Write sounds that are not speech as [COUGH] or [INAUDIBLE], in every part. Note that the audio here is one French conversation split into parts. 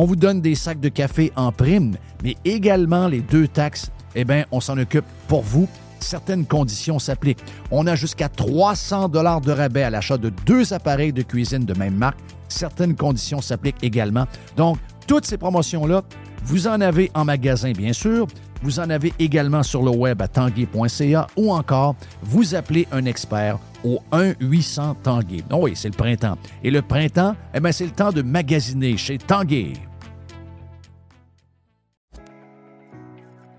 On vous donne des sacs de café en prime, mais également les deux taxes, eh bien, on s'en occupe pour vous. Certaines conditions s'appliquent. On a jusqu'à 300 dollars de rabais à l'achat de deux appareils de cuisine de même marque. Certaines conditions s'appliquent également. Donc, toutes ces promotions-là, vous en avez en magasin, bien sûr. Vous en avez également sur le web à tanguay.ca ou encore vous appelez un expert au 1-800 Tanguay. Oh oui, c'est le printemps. Et le printemps, eh bien, c'est le temps de magasiner chez Tanguay.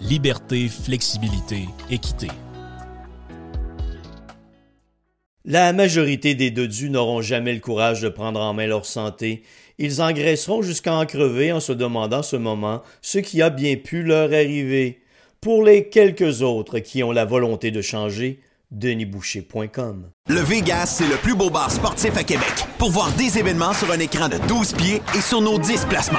liberté, flexibilité, équité. La majorité des dodus n'auront jamais le courage de prendre en main leur santé. Ils engraisseront jusqu'à en crever en se demandant ce moment ce qui a bien pu leur arriver. Pour les quelques autres qui ont la volonté de changer, denisboucher.com. Le Vegas, c'est le plus beau bar sportif à Québec. Pour voir des événements sur un écran de 12 pieds et sur nos 10 placements.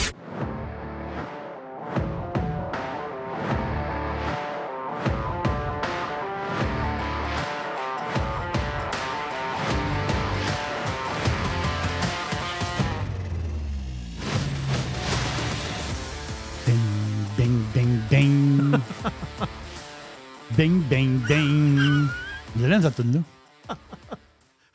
ding, ding, ding. Vous allez cette tune-là? [LAUGHS]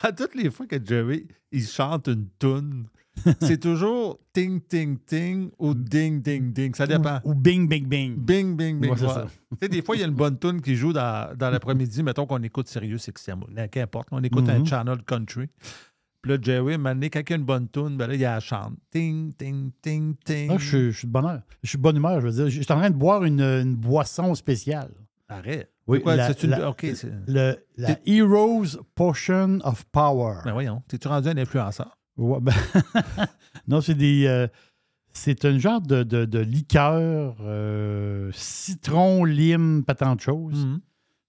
À toutes les fois que Jerry il chante une tune, [LAUGHS] c'est toujours ting ting ting ou ding ding ding. Ça dépend. Ou bing, bing, bing. Bing bing bing. Ouais, voilà. ça. Des fois, il y a une bonne tune qui joue dans, dans l'après-midi. Mettons qu'on écoute Sirius XM. là, Qu'importe. On écoute un Mhm. channel country. Puis là, Jerry, à un moment donné, quand il y a une bonne tune, ben là, il la chante. Ting ting ting ting. Ah, je, suis- je suis de bonne humeur. Je suis de bonne humeur, je veux dire. Je suis en train de boire une, une boisson spéciale. Arrête. Oui, C'est quoi, la- une- la- OK, c'est- le- la Heroes Potion of Power. Ben voyons, t'es-tu rendu un influenceur? Ouais, ben, [LAUGHS] non, c'est des. euh, c'est un genre de, de- de liqueur euh, citron, lime, pas tant de choses. Mhm.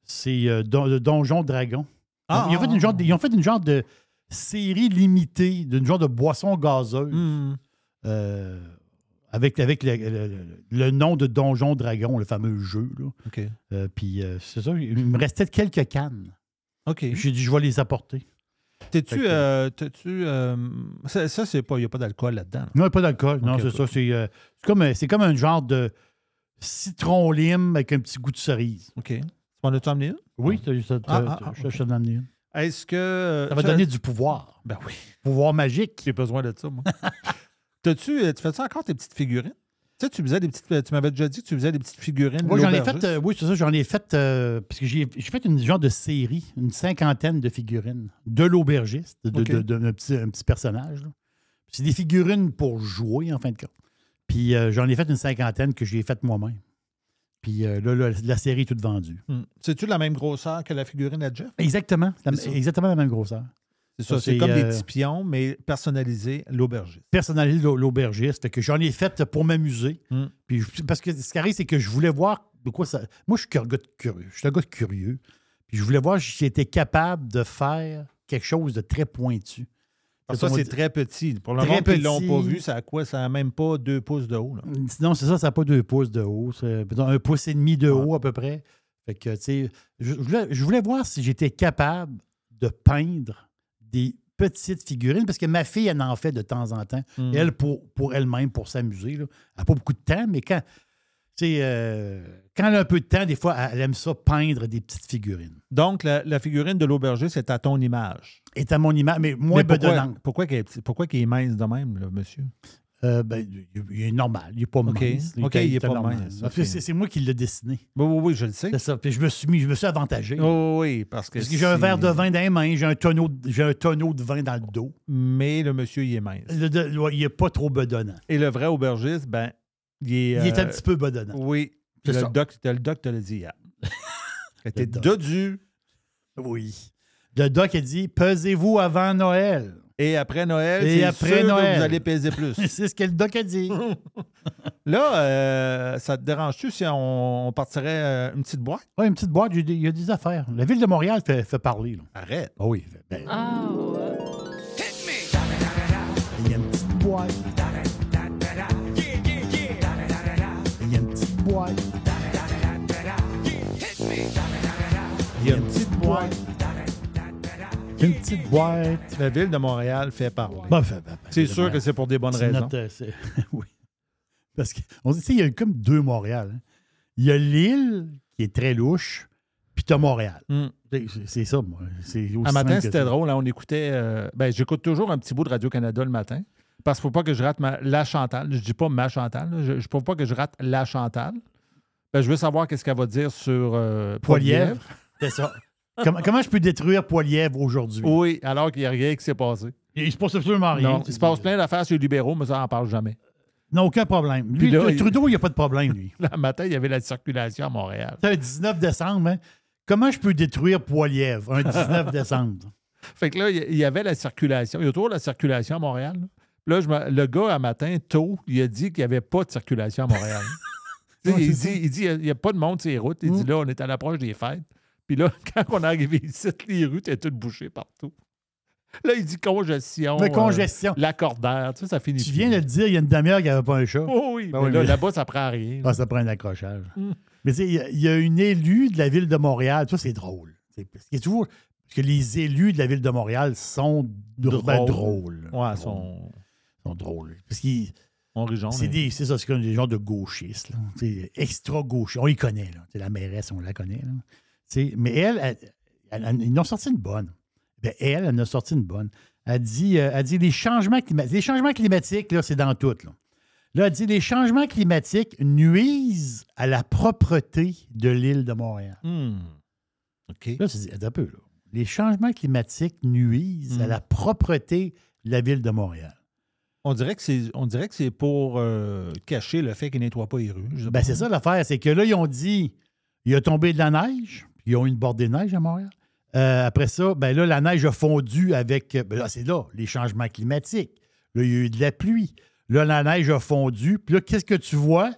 C'est euh, don- de Donjon Dragon. Ah, ils, ont fait ah, une genre ah. de, ils ont fait une genre de série limitée d'une genre de boisson gazeuse euh, avec, avec le, le- nom de Donjon Dragon, le fameux jeu. là. Euh, Puis euh, c'est ça, il me restait quelques cannes. OK. J'ai dit, je vais les apporter. T'es-tu. euh, euh, ça, ça, c'est pas. Il n'y a pas d'alcool là-dedans. là? Non, pas d'alcool. Non, c'est ça. C'est euh, c'est comme, comme un genre de citron lime avec un petit goût de cerise. OK. Tu m'en as-tu emmené une? Oui, Ah, ah, ah, je t'en amené une. Est-ce que. Ça va donner du pouvoir. Ben oui. Pouvoir magique. J'ai besoin de ça, moi. [LAUGHS] T'as-tu, euh, tu fais-tu encore tes petites figurines? Tu sais, tu faisais des petites. Tu m'avais déjà dit que tu faisais des petites figurines. Moi, j'en ai fait, euh, oui, c'est ça, j'en ai fait, euh, parce que j'ai j'ai fait une genre de série, une cinquantaine de figurines de l'aubergiste, de, de- de- d'un petit, un petit personnage. là. C'est des figurines pour jouer, en fin de compte. Puis euh, j'en ai fait une cinquantaine que j'ai faite moi-même. Puis euh, là, là, la série est toute vendue. Hmm. C'est-tu la même grosseur que la figurine à Jeff? Exactement, la- ça? exactement la même grosseur. C'est ça, c'est comme des euh, petits pions, mais personnalisés, l'aubergiste. personnalisé l'au- l'aubergiste. Fait que j'en ai fait pour m'amuser. Mm. Puis parce que ce qui arrive, c'est que je voulais voir de quoi ça. Moi, je suis un gars de curieux. Je suis un gars de curieux. Puis je voulais voir si j'étais capable de faire quelque chose de très pointu. Parce que ça, c'est très petit. Pour le monde qui ne l'ont pas vu, ça a quoi? Ça n'a même pas deux pouces de haut. Là. Non, c'est ça, ça n'a pas deux pouces de haut. Un pouce et demi de Ouais. haut à peu près. Fait que, tu sais, je, je voulais, je voulais voir si j'étais capable de peindre des petites figurines, parce que ma fille, elle en fait de temps en temps. Hmm. Elle, pour, pour elle-même, pour s'amuser. Elle n'a pas beaucoup de temps, mais quand, euh, quand elle a un peu de temps, des fois, elle aime ça peindre des petites figurines. Donc, la, la figurine de l'aubergiste, c'est à ton image. Et à mon image, mais moins Mais pourquoi, bedonnante. pourquoi, est pourquoi est mince de même, là, monsieur? Euh, ben, il- est normal, il n'est pas OK. mince. Il est pas normal. mince. C'est moi qui l'ai dessiné. Oui, oui, oui, je le sais. C'est ça. Puis je me suis mis, je me suis avantagé. Oh, oui, parce que. Parce que j'ai un verre de vin dans les mains, j'ai un tonneau, un tonneau de vin dans le dos. Mais le monsieur, il est mince. Le- de- ouais, il n'est pas trop bedonnant. Et le vrai aubergiste, ben, il est. Il est un euh, petit peu bedonnant. Oui. Le ça. doc, le doc te l'a dit hier. T'es dodu. Oui. Le doc a dit pesez-vous avant Noël? Et après Noël, Et c'est après sûr que vous allez peser plus. [LAUGHS] C'est ce que le doc a dit. [LAUGHS] Là, euh, ça te dérange-tu si on, on partirait euh, une petite boîte? Oui, une petite boîte, il y a des- il y a des affaires. La ville de Montréal fait, fait parler. là. Arrête. Ah oui. ben, Oh. il y a une petite boîte. Il y a une petite boîte. Il y a une petite boîte. Une petite boîte. La ville de Montréal fait parler. Bon, ben, ben, c'est sûr Montréal. que c'est pour des bonnes raisons. notre, euh, [LAUGHS] oui. Parce qu'on dit, il y a comme deux Montréal. hein. Il y a l'île, qui est très louche, puis tu as Montréal. Hmm. C'est- ça, moi. Un matin, c'était drôle. hein, on écoutait. euh, ben, j'écoute toujours un petit bout de Radio-Canada le matin. Parce qu'il ne faut pas que je rate ma- la Chantal. Je dis pas ma Chantal. là. Je ne faut pas que je rate la Chantal. Ben, je veux savoir qu'est-ce qu'elle va dire sur euh, Poilièvre. C'est ça. [LAUGHS] comment, comment je peux détruire Poilièvre aujourd'hui? Oui, alors qu'il n'y a rien qui s'est passé. Il se passe absolument rien. Non, il se passe plein d'affaires sur les libéraux, mais ça, on n'en parle jamais. Non, aucun problème. Lui, là, le- Trudeau, il n'y a pas de problème, lui. [LAUGHS] Le matin, il y avait la circulation à Montréal. C'est un 19 décembre, hein? Comment je peux détruire Poilièvre un 19 décembre? [LAUGHS] Fait que là, il y avait la circulation. Il y a toujours la circulation à Montréal. là. Là, je me- le gars, un matin, tôt, il a dit qu'il n'y avait pas de circulation à Montréal. Il, dit, il dit il n'y a pas de monde sur les routes. Il dit Mm. là, on est à l'approche des fêtes. Puis là, [LAUGHS] quand on est arrivé ici, les rues étaient toutes bouchées partout. Là, il dit congestion. De euh, congestion. L'accordaire, tu sais, ça finit Tu plus. viens de le dire il y a une demi-heure qu'il n'y avait pas un chat. Oh oui, Ben mais oui, là, mais- là-bas, ça prend rien. Ah, ça prend un accrochage. Mm. Mais tu sais, il y a- il y, a une élue de la ville de Montréal. Ça, c'est drôle. C'est parce qu'il toujours. Parce que les élus de la ville de Montréal sont dr- ben, drôles. Ouais, Drôles. son, Ils sont drôles. Parce qu'ils. C'est des- c'est ça, c'est comme des gens de gauchistes. là. C'est extra gauchistes. On les connaît. Là. C'est la mairesse, on la connaît. là. Mais elle, elle, ils en ont sorti une bonne. Ben, elle, elle en a sorti une bonne. Elle dit, euh, elle dit les changements climatiques. Les changements climatiques, là, c'est dans tout. Là. Là, elle dit les changements climatiques nuisent à la propreté de l'île de Montréal. Hmm. OK. Là, attends un peu. Là. Les changements climatiques nuisent à Hmm. la propreté de la ville de Montréal. On dirait que c'est, on dirait que c'est pour euh, cacher le fait qu'ils ne nettoient pas les rues. Ben, c'est ça l'affaire, c'est que là, ils ont dit il a tombé de la neige, ils ont une bordée de neige à Montréal. Euh, après ça, ben là, la neige a fondu avec. Ben là, c'est là, les changements climatiques. Là, il y a eu de la pluie. Là, la neige a fondu. Puis là, qu'est-ce que tu vois?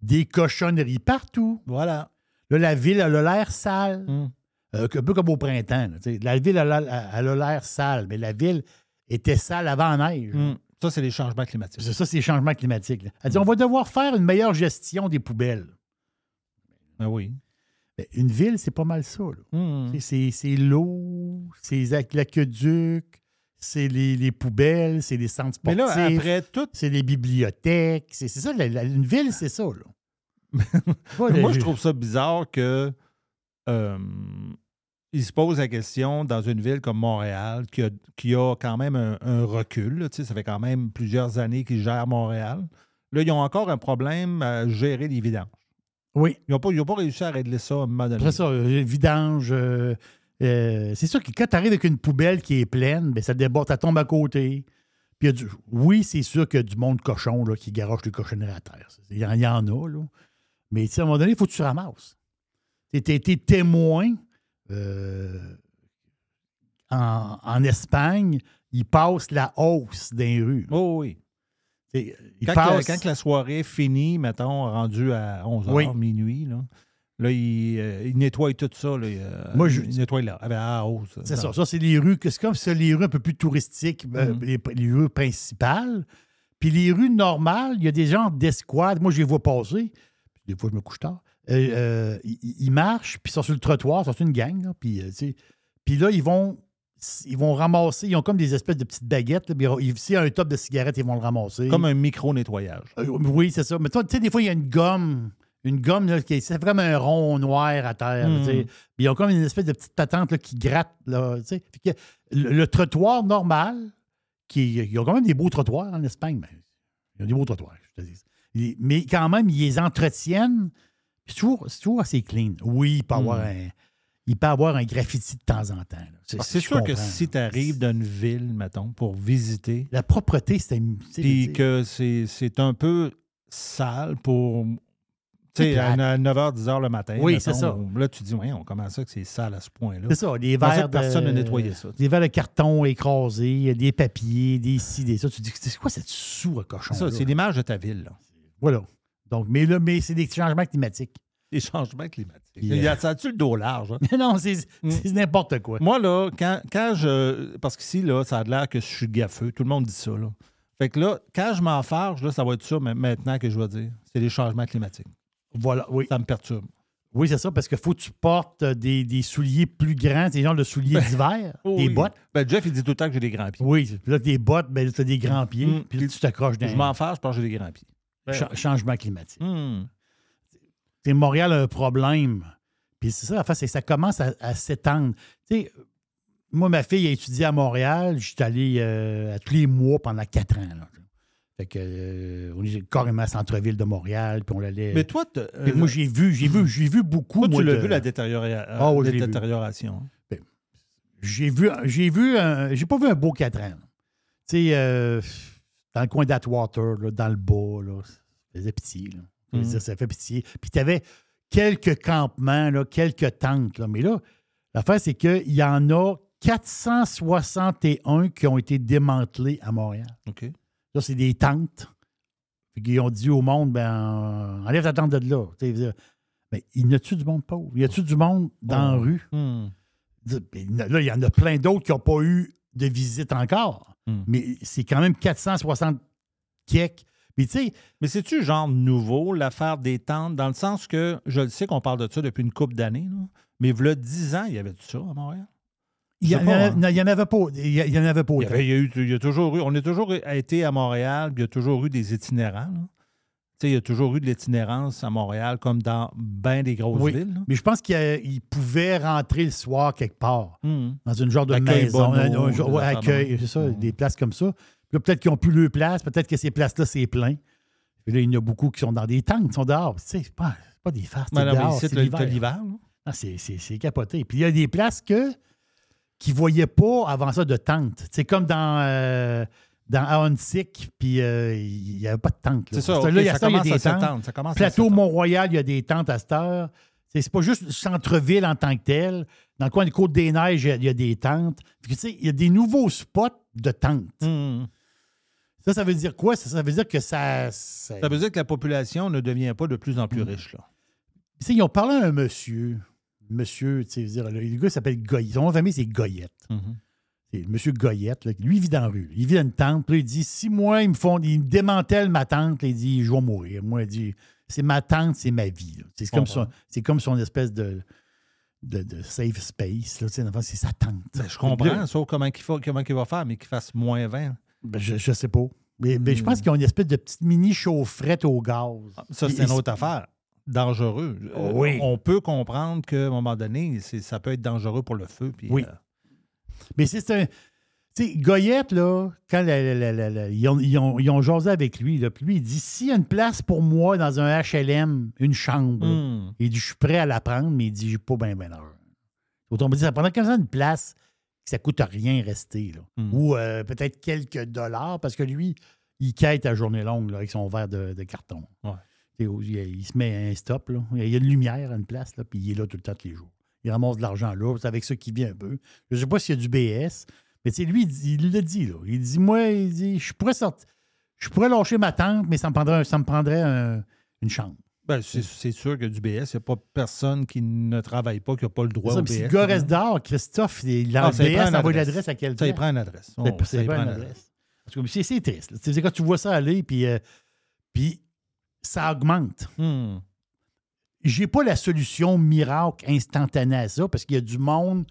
Des cochonneries partout. Voilà. Là, la ville, elle a l'air sale. Hmm. Euh, un peu comme au printemps. là, la ville, elle a l'air sale, mais la ville était sale avant la neige. Hmm. Ça, c'est les changements climatiques. C'est ça, c'est les changements climatiques. là. Elle dit on va devoir faire une meilleure gestion des poubelles. Ben oui. Ben, une ville, c'est pas mal ça. sais, C'est l'eau, c'est l'aqueduc, c'est les, les poubelles, c'est les centres Mais sportifs, là, après tout, c'est les bibliothèques. C'est ça, la- la- une ville, c'est ça. Là. [LAUGHS] Moi, je trouve ça bizarre que euh, il se pose la question dans une ville comme Montréal, qui a, qui a quand même un, un recul. là, ça fait quand même plusieurs années qu'ils gèrent Montréal. Là, ils ont encore un problème à gérer les vidanges. Oui, Ils n'ont pas, pas réussi à régler ça à un moment donné. après ça, euh, vidange. euh, euh, c'est sûr que quand tu arrives avec une poubelle qui est pleine, ben, ça déborde, ça tombe à côté. Puis il y a du- oui, c'est sûr qu'il y a du monde cochon là, qui garoche les cochonneries à terre. Il y en, il y en a, là. Mais à un moment donné, il faut que tu ramasses. Tu été témoin euh, en, en Espagne, ils passent la hausse des rues. Oh oui. Ils Quand, que- quand que la soirée finit, mettons, rendu à 11h, Oui. minuit, là, là ils, euh, ils nettoient tout ça. Là, euh, Moi, je- ils nettoient là, la hausse. C'est ça. Ça, c'est les rues. que- C'est comme ça, les rues un peu plus touristiques, euh, Mhm. les, les rues principales. Puis les rues normales, il y a des gens d'escouade. Moi, je les vois passer. des fois, je me couche tard. Euh, euh, ils, ils marchent, puis ils sont sur le trottoir, ils sont sur une gang, là, puis là, ils vont, ils vont ramasser, ils ont comme des espèces de petites baguettes. S'il y a un top de cigarettes, ils vont le ramasser. Comme un micro-nettoyage. Euh, oui, c'est ça. Mais tu sais, des fois, il y a une gomme. Une gomme, là, qui est, c'est vraiment un rond noir à terre. Mm. Puis Ils ont comme une espèce de petite patente là, qui gratte. Là, le, le trottoir normal, qui, ils ont quand même des beaux trottoirs en Espagne. mais ils ont des beaux trottoirs, je te dis. Mais quand même, ils les entretiennent. C'est toujours, assez clean. Oui, il peut, avoir Mm. un, il peut avoir un graffiti de temps en temps. C'est je sûr que si tu arrives dans une ville, mettons, pour visiter, La propreté, c'est. puis que c'est un peu sale pour. Tu sais, à plate. 9h, 10h le matin. Oui, c'est ça. Là, tu dis, voyons, comment ça que c'est sale à ce point-là? C'est ça, les verres. que personne de- n'a nettoyé ça? Des verres de carton écrasés, des papiers, des ci, des ça. Tu dis, c'est quoi cette sous à cochon? C'est ça, c'est l'image de ta ville, là. Voilà. Donc, mais là, mais c'est des changements climatiques. Les changements climatiques. Il y a- euh, Ça a-tu le dos large? hein? [LAUGHS] non, c'est Mm. c'est n'importe quoi. Moi, là, quand, quand je. Parce qu'ici, là, ça a l'air que je suis gaffeux. Tout le monde dit ça, là. Fait que là, quand je m'enfarge, là, ça va être ça mais maintenant que je vais dire. C'est les changements climatiques. Voilà, oui. Ça me perturbe. Oui, c'est ça, parce qu'il faut que tu portes des, des souliers plus grands, [LAUGHS] des genres de souliers d'hiver, des Oui. bottes. Ben, Jeff, il dit tout le temps que j'ai des grands pieds. Oui, puis là, des bottes, ben, tu as des grands pieds, Mm. puis là, tu t'accroches Je m'enfarge parce que j'ai des grands pieds. Cha- changement climatique. Hum. Sais, Montréal a un problème. Puis c'est ça, la face, c'est ça commence à, à s'étendre. Tu sais, moi, ma fille a étudié à Montréal. Je suis allé euh, à tous les mois pendant quatre ans. là. Fait que, euh, on est carrément à centre-ville de Montréal, puis on allait. Mais toi, Puis euh, moi, j'ai vu, j'ai vu, j'ai vu beaucoup. toi, moi, tu l'as de- vu, la détériora- Ah oui, je l'ai vu. détérioration. J'ai vu, j'ai vu, un- j'ai pas vu un beau quatre ans. Tu sais, dans le coin d'Atwater, là, dans le bas, là, ça faisait pitié. Là. Je veux dire, ça fait pitié. Puis tu avais quelques campements, là, quelques tentes. Là. Mais là, l'affaire, c'est qu'il y en a 461 qui ont été démantelés à Montréal. OK. Là, c'est des tentes. Ils ont dit au monde, ben, enlève ta tente de là. Mais il y a-tu du monde pauvre? Y a-tu du monde dans la Oh. rue? Hum. Ben, Là, il y en a plein d'autres qui n'ont pas eu de visite encore. Hmm. Mais c'est quand même 460 keks. Mais tu sais, Mais c'est-tu genre nouveau, l'affaire des tentes, dans le sens que je le sais qu'on parle de ça depuis une couple d'années, mais voilà 10 ans, il y avait tout ça à Montréal? il y, sais en avait- hein. non, il y en avait pas. Il y, il y en avait pas Il y, avait- il y a eu, il y a toujours eu, on a toujours été à Montréal, puis il y a toujours eu des itinérants. là. Tu sais, il y a toujours eu de l'itinérance à Montréal, comme dans bien des grosses Oui. villes. là. Mais je pense qu'il pouvait rentrer le soir quelque part, Hum. dans une genre de Accueil maison, un, un ouais, accueil, de- c'est ça, Mhm. des places comme ça. Puis là, peut-être qu'ils n'ont plus leur place, peut-être que ces places-là, c'est plein. Puis là, il y en a beaucoup qui sont dans des tentes, qui sont dehors. Tu sais, c'est pas, pas des farces, c'est dehors, c'est l'hiver. c'est, c'est- c'est capoté. Puis il y a des places que qui ne voyaient pas avant ça de tente. C'est comme dans, euh, dans puis euh, il n'y avait pas de tente. C'est ça, là, il y a ça ça, il y a commence des à tentes. Ça commence Plateau. Mont-Royal, il y a des tentes à cette heure. C'est, pas juste le centre-ville en tant que tel. Dans le coin de Côte-des-Neiges, il y a- il y, a des tentes. Il y a des nouveaux spots de tentes. Hum. Ça, ça veut dire quoi? Ça, ça veut dire que ça... ça- Ça veut dire que la population ne devient pas de plus en plus riche. Là. Ils ont parlé à un monsieur. Monsieur, tu dire, le, le gars s'appelle Goyette. Son nom de famille, c'est Goyette. C'est M. Goyette. là. Lui, il vit dans la rue. Il vit dans une tente. Puis là, il dit si moi, ils me font. Ils me démantèlent ma tente, là, il dit je vais mourir. Moi, il dit c'est ma tente, c'est ma vie. C'est comme, son, comme son espèce de, de, de safe space. Là, c'est sa tente. Ben, je comprends, sauf comment il, faut, comment il va faire, mais qu'il fasse moins 20. ben, je, je sais pas. Mais, mais je pense Hmm. qu'ils ont une espèce de petite mini chaufferette au gaz. Ça, Puis- c'est une autre affaire. Dangereux. Euh, Oui. On peut comprendre qu'à un moment donné, ça peut être dangereux pour le feu. Puis, Oui. euh, Mais c'est un. Sais, Goyette, là, quand la- la- la- la- la- ils, ont, ils, ont, ils ont jasé avec lui, là, puis lui, il dit s'il y a une place pour moi dans un HLM, une chambre, là, hum. il dit je suis prêt à la prendre, mais il dit j'ai pas bien ben heure. Autrement dit, ça prendrait comme ça une place que ça coûte rien rester. Là. Hmm. Ou euh, peut-être quelques dollars, parce que lui, il quête à journée longue là, avec son verre de, de carton. Ouais. Il, il se met un stop, là. il y a une lumière à une place, là, puis il est là tout le temps, tous les jours. Il ramasse de l'argent là, c'est avec ça qu'il vit un peu. Je ne sais pas s'il y a du BS, mais tu sais, lui, il, le dit. Là. Il dit Moi, il dit, je pourrais sortir. Je pourrais lâcher ma tente, mais ça me prendrait, ça me prendrait un- une chambre. Ben, c'est sûr que du BS, il n'y a pas personne qui ne travaille pas, qui n'a pas le droit Ça, au puis si BS. le gars reste dehors, Christophe, il Ah, a ça, le il prend BS, envoie adresse. l'adresse à quelqu'un. Ça, il prend une adresse. Oh, ça, il pas prend une adresse. Parce que c'est triste. là. Tu sais, quand tu vois ça aller, puis, euh, puis ça augmente. Hum. j'ai pas la solution miracle instantanée à ça parce qu'il y a du monde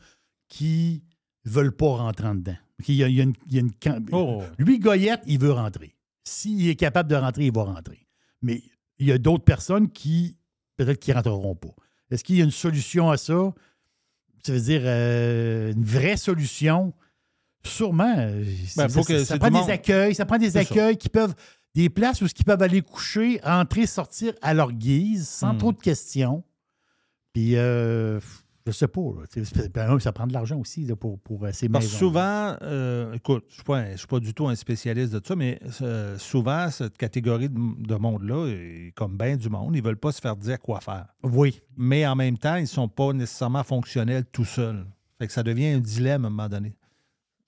qui veulent pas rentrer en dedans. Il y a, il y a une, il y a une camp- Oh. Lui, Goyette, il veut rentrer. S'il est capable de rentrer, il va rentrer. Mais il y a d'autres personnes qui, peut-être, qui rentreront pas. Est-ce qu'il y a une solution à ça? Ça veut dire euh, une vraie solution? Sûrement. euh, Ben, ça, faut ça- que ça c'est prend des monde. accueils. Ça prend des ça. accueils qui peuvent. Des places où ils peuvent aller coucher, entrer, sortir à leur guise, sans Hmm. trop de questions. Puis, euh, je sais pas. là. Ça prend de l'argent aussi là, pour, pour euh, ces maisons. souvent, euh, écoute, je ne suis, pas du tout un spécialiste de ça, mais euh, souvent, cette catégorie de, de monde-là, comme bien du monde, ils ne veulent pas se faire dire quoi faire. Oui. Mais en même temps, ils ne sont pas nécessairement fonctionnels tout seuls. Fait que ça devient un dilemme à un moment donné.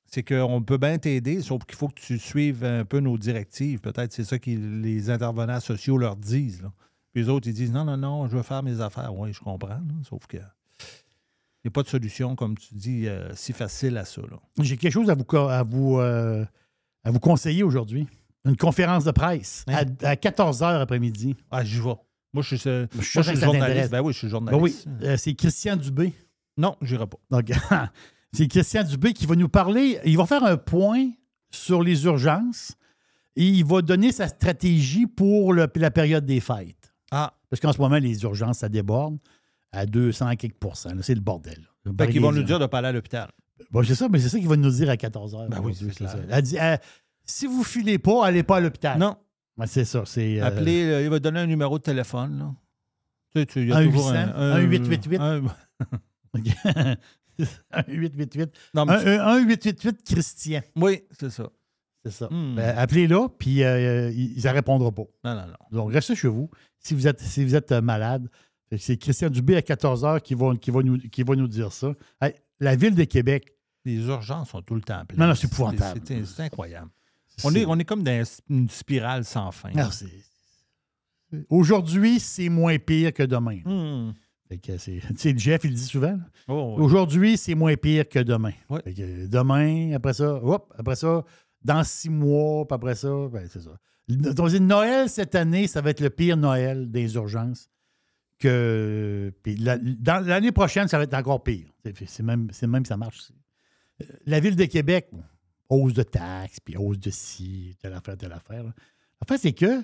C'est qu'on peut bien t'aider, sauf qu'il faut que tu suives un peu nos directives. Peut-être c'est ça que les intervenants sociaux leur disent. là. Puis les autres, ils disent non, non, non, je veux faire mes affaires. Oui, je comprends. là, sauf que n'y a pas de solution, comme tu dis, euh, si facile à ça. J'ai quelque chose à vous, à vous, euh, à vous conseiller aujourd'hui. Une conférence de presse Hein? à, 14 h après-midi. Ah, j'y vais. Moi, je suis, euh, Je suis moi, je suis journaliste. Ben oui, je suis Ben journaliste. oui, euh, c'est Christian Dubé. Non, j'irai pas. Donc, [LAUGHS] c'est Christian Dubé qui va nous parler. Il va faire un point sur les urgences et il va donner sa stratégie pour le- la période des fêtes. Ah, Parce qu'en ce moment, les urgences, ça déborde à 200 et quelques pourcents. C'est le bordel. fait qu'ils vont nous dire de pas aller à l'hôpital. Bon, c'est ça, mais c'est ça qu'il va nous dire à 14 h. Ben oui, c'est clair. Elle dit euh, si vous filez pas, allez pas à l'hôpital. Non, Ben, c'est ça. C'est, euh, appelez, euh, il va donner un numéro de téléphone. Là. Tu sais, tu- y a Un toujours 800, un 888. un- un 888. [LAUGHS] [LAUGHS] non, mais Un, tu- un- un 888 Christian. oui, c'est ça. C'est ça. Hmm. Ben, appelez-là, puis euh, ils ne répondront pas. Non, non, non. Donc, restez chez vous. Si vous êtes, si vous êtes malade, c'est Christian Dubé à 14 h qui va, qui, va nous, qui va nous dire ça. Hey, la ville de Québec, Les urgences sont tout le temps pleines. Non, non, c'est épouvantable. C'est incroyable. On est, on est comme dans une spirale sans fin. Aujourd'hui, c'est moins pire que demain. Hmm. Fait que c'est- Tu sais, Jeff, il le dit souvent. Oh, oui. Aujourd'hui, c'est moins pire que demain. Ouais. Fait que demain, après ça, hop, après ça, dans six mois, puis après ça, ben, c'est ça. Donc, Noël cette année, ça va être le pire Noël des urgences. Que, puis la- dans l'année prochaine, ça va être encore pire. C'est même, c'est même que ça marche. Euh, La ville de Québec, bon, hausse de taxes, puis hausse de ci, telle affaire, telle affaire. L'affaire, c'est que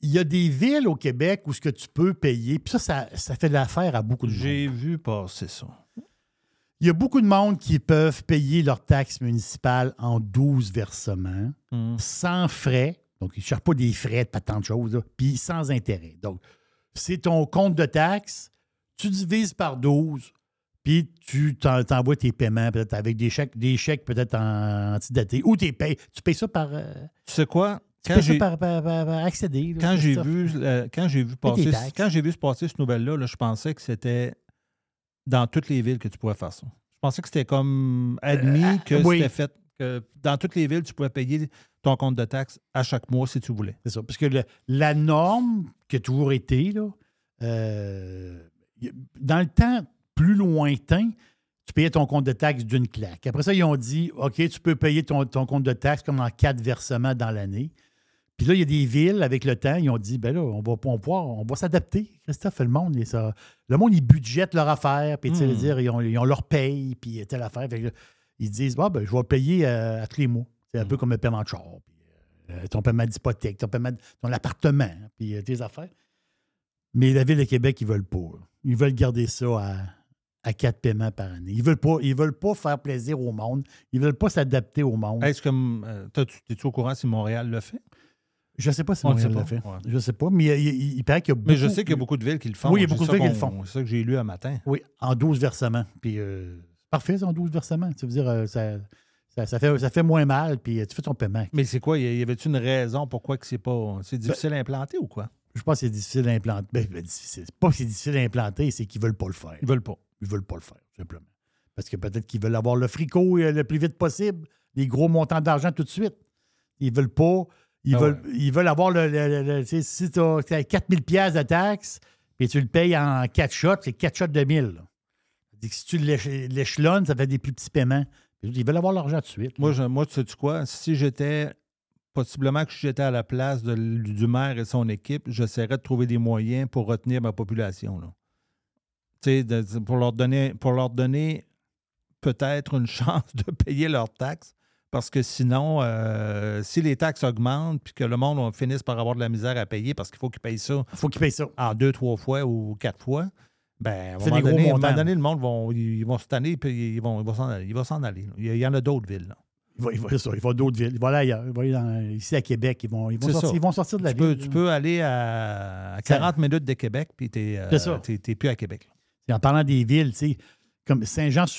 il y a des villes au Québec où ce que tu peux payer, puis ça, ça, ça fait de l'affaire à beaucoup de monde. J'ai vu passer ça. Il y a beaucoup de monde qui peuvent payer leurs taxes municipales en 12 versements, Hmm. sans frais. Donc, ils ne cherchent pas des frais de pas tant de choses, puis sans intérêt. Donc, c'est ton compte de taxes, tu divises par 12, puis tu t'en- t'envoies tes paiements peut-être avec des chèques, des chèques peut-être en antidatés, ou t'es payes- tu payes ça par, euh, Tu sais quoi? tu Quand j'ai par, par- par- par accéder. là, quand j'ai vu, euh, quand j'ai vu passer, quand j'ai vu se passer cette nouvelle-là, là, je pensais que c'était dans toutes les villes que tu pouvais faire ça. Je pensais que c'était comme admis que oui. c'était fait, que dans toutes les villes, tu pouvais payer ton compte de taxes à chaque mois si tu voulais. C'est ça. Parce que le- la norme qui a toujours été, là, euh, dans le temps plus lointain, tu payais ton compte de taxes d'une claque. Après ça, ils ont dit OK, tu peux payer ton, ton compte de taxes comme en quatre versements dans l'année. Puis là, il y a des villes, avec le temps, ils ont dit ben là, on va, on pouvoir- on va s'adapter. Christophe, le monde, ça, le monde, ils budgètent leur affaire, puis tu sais, veux dire, ils ont, ils ont leur paye, puis telle affaire. Fait que là, ils disent bah, ben, je vais payer euh, à tous les mois. C'est un peu comme le paiement de char. puis, euh, ton paiement d'hypothèque, ton paiement de ton appartement, puis euh, tes affaires. Mais la Ville de Québec, ils veulent pas. Ils veulent garder ça à, à quatre paiements par année. Ils veulent pas, ils veulent pas faire plaisir au monde. Ils veulent pas s'adapter au monde. Est-ce que euh, es-tu au courant si Montréal le fait? Je ne sais pas si On le Montréal pas. fait. Ouais. Je ne sais pas, mais il, il- il paraît qu'il y a beaucoup. Mais je sais qu'il y a beaucoup de villes qui le font. Oui, il y a beaucoup de villes qui le font. C'est ça que j'ai lu un matin. Oui, en 12 versements. Puis euh, parfait, ça, en 12 versements. Ça veut dire euh, ça, ça, ça fait, ça fait moins mal, puis euh, tu fais ton paiement. Mais c'est quoi? Y avait-tu une raison pourquoi que c'est pas. C'est difficile à implanter ou quoi? Je pense que c'est difficile à implanter. Ben, ben, difficile. C'est pas que c'est difficile à implanter, c'est qu'ils veulent pas le faire. Ils veulent pas. Ils veulent pas le faire, simplement. Parce que peut-être qu'ils veulent avoir le fricot euh, le plus vite possible, des gros montants d'argent tout de suite. Ils veulent pas. Ils, Ah veulent, ils veulent avoir le. le- le- le- tu sais, si tu as 4000 pièces de taxes, puis tu le payes en 4 shots, c'est 4 shots de 1000. là. Si tu l'éche- l'échelonnes, ça fait des plus petits paiements. Ils veulent avoir l'argent tout de suite. Moi, je, moi tu sais quoi? Si j'étais possiblement que si j'étais à la place de du maire et son équipe, j'essaierais de trouver des moyens pour retenir ma population. Là. Tu de- pour leur donner, pour leur donner peut-être une [LAUGHS] chance de payer leurs taxes. Parce que sinon, euh, si les taxes augmentent puis que le monde on finisse par avoir de la misère à payer parce qu'il faut qu'ils payent ça Il faut qu'ils payent ça. en deux, trois fois ou quatre fois, ben, à un moment des gros donné, à un moment donné, le monde vont, ils vont se tanner puis ils vont, ils vont s'en aller. Il va s'en aller. Il y en a d'autres villes. là. Il va, il va, il va d'autres villes. Il va aller ailleurs. Il va aller dans- ici à Québec. Ils vont, ils vont, sortir, ils vont sortir de la Tu peux, ville. tu peux aller à, à Ça- 40 minutes de Québec, puis tu n'es plus à Québec. Et en parlant des villes, comme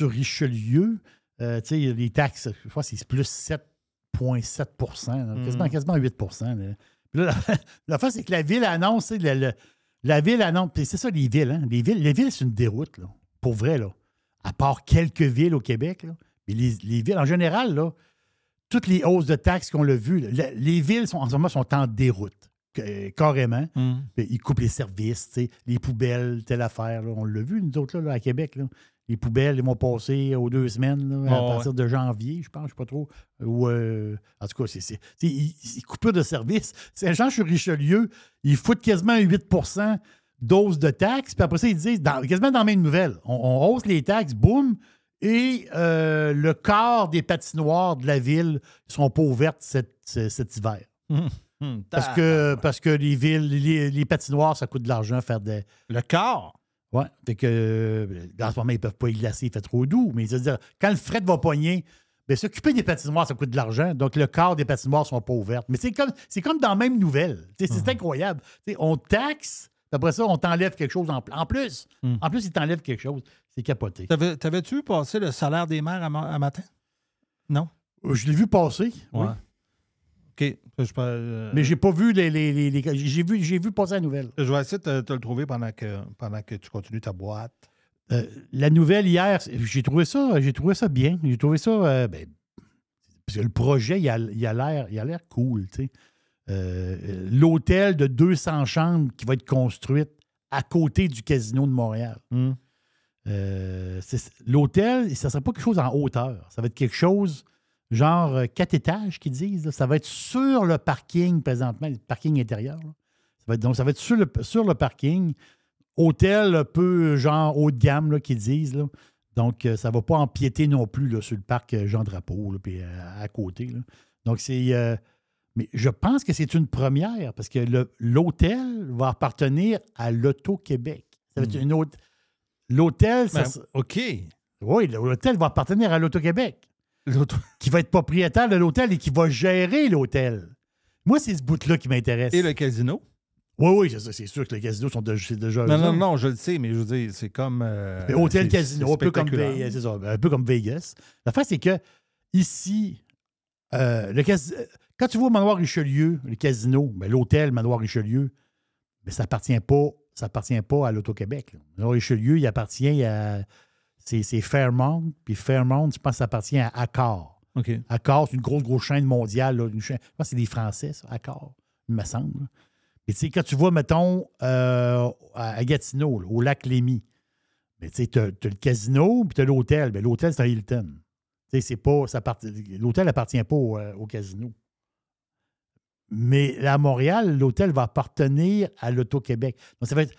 Saint-Jean-sur-Richelieu, euh, les taxes, je crois que c'est plus 7,7 là, Mm. quasiment, quasiment 8 là. Puis là, [LAUGHS] la, la c'est que la ville annonce, le- le- la ville annonce, c'est ça les villes, hein? Les villes, les villes, c'est une déroute, là, pour vrai, là. À part quelques villes au Québec, là. Mais les, les villes, en général, là, toutes les hausses de taxes qu'on l'a vues, là, les villes sont, en ce moment sont en déroute, que- carrément. Puis Ils coupent les services, les poubelles, telle affaire. là. On l'a vu, nous autres, là, à Québec. Les poubelles, ils vont passer aux deux semaines, là, à partir de janvier, je pense, je ne sais pas trop. Ou, euh, en tout cas, c'est, coupent de services. Saint-Jean-sur-Richelieu, ils foutent quasiment 8% d'hausse de taxes. Puis après ça, ils disent, dans- quasiment dans la même nouvelle, on, on hausse les taxes, boum, et euh, le quart des patinoires de la ville ne seront pas ouvertes cet, cet hiver. Hum, Parce ta- que, parce que les villes, les, les patinoires, ça coûte de l'argent faire des. Le corps. Ouais. Fait que, euh, en ce moment, ils ne peuvent pas y glacer, il fait trop doux. Mais c'est-à-dire, quand le fret va pogner, ben, s'occuper des patinoires, ça coûte de l'argent. Donc, le quart des patinoires ne sont pas ouvertes. Mais c'est comme, c'est comme dans la même nouvelle. C'est incroyable. Tu sais, on taxe, après ça, on t'enlève quelque chose en, en plus. Mm. En plus, ils t'enlèvent quelque chose. C'est capoté. T'avais- T'avais-tu vu passer le salaire des maires à, ma- à matin? Non? Je l'ai vu passer. oui. OK. Je, peux, euh, Mais j'ai pas vu les. les- les- les- j'ai, vu, j'ai vu passer la nouvelle. je vais essayer de te, le trouver pendant que, pendant que tu continues ta boîte. Euh, la nouvelle hier, j'ai trouvé ça, j'ai trouvé ça bien. J'ai trouvé ça. euh, ben, parce que le projet, il a, il a l'air, il a l'air cool. Euh, l'hôtel de 200 chambres qui va être construite à côté du casino de Montréal. C'est- l'hôtel, ça ne sera pas quelque chose en hauteur. Ça va être quelque chose genre euh, quatre étages qu'ils disent. là. Ça va être sur le parking présentement, le parking intérieur. là. Ça va être, donc, ça va être sur le, sur le parking. Hôtel un peu genre haut de gamme là, qu'ils disent. là. Donc, euh, ça ne va pas empiéter non plus là, sur le parc euh, Jean Drapeau, là, puis à côté. là. Donc, c'est. euh, mais je pense que c'est une première parce que l'hôtel va appartenir à l'Auto-Québec. Ça va être une autre. L'hôtel, ça, Ben, OK. oui, l'hôtel va appartenir à l'Auto-Québec, [LAUGHS] qui va être propriétaire de l'hôtel et qui va gérer l'hôtel. Moi, c'est ce bout-là qui m'intéresse. Et le casino? Oui, oui, c'est sûr que les casinos sont de- c'est déjà. Non, non, non, je le sais, mais je veux dire, c'est comme. euh, hôtel casino, un peu, comme. Vegas, c'est ça, un peu comme Vegas. L'affaire, c'est que ici, euh, le cas- quand tu au Manoir Richelieu, le casino, ben, l'hôtel Manoir Richelieu, ben, ça appartient pas, ça appartient pas à l'Auto-Québec. Manoir Richelieu, il appartient à. C'est Fairmont, puis Fairmont, je pense que ça appartient à Accor. Accor, c'est une grosse, grosse chaîne mondiale. là, une chaîne- je pense que c'est des Français, ça, Accor, il me semble. Et tu sais, quand tu vas, mettons, euh, à à Gatineau, là, au lac Lémy, ben, tu sais, t'as t'as le casino, puis t'as l'hôtel. Ben, l'hôtel, c'est un Hilton. Tu sais, c'est pas. ça part- L'hôtel n'appartient pas au, euh, au casino. Mais à Montréal, l'hôtel va appartenir à l'Auto-Québec. Donc, ça va être.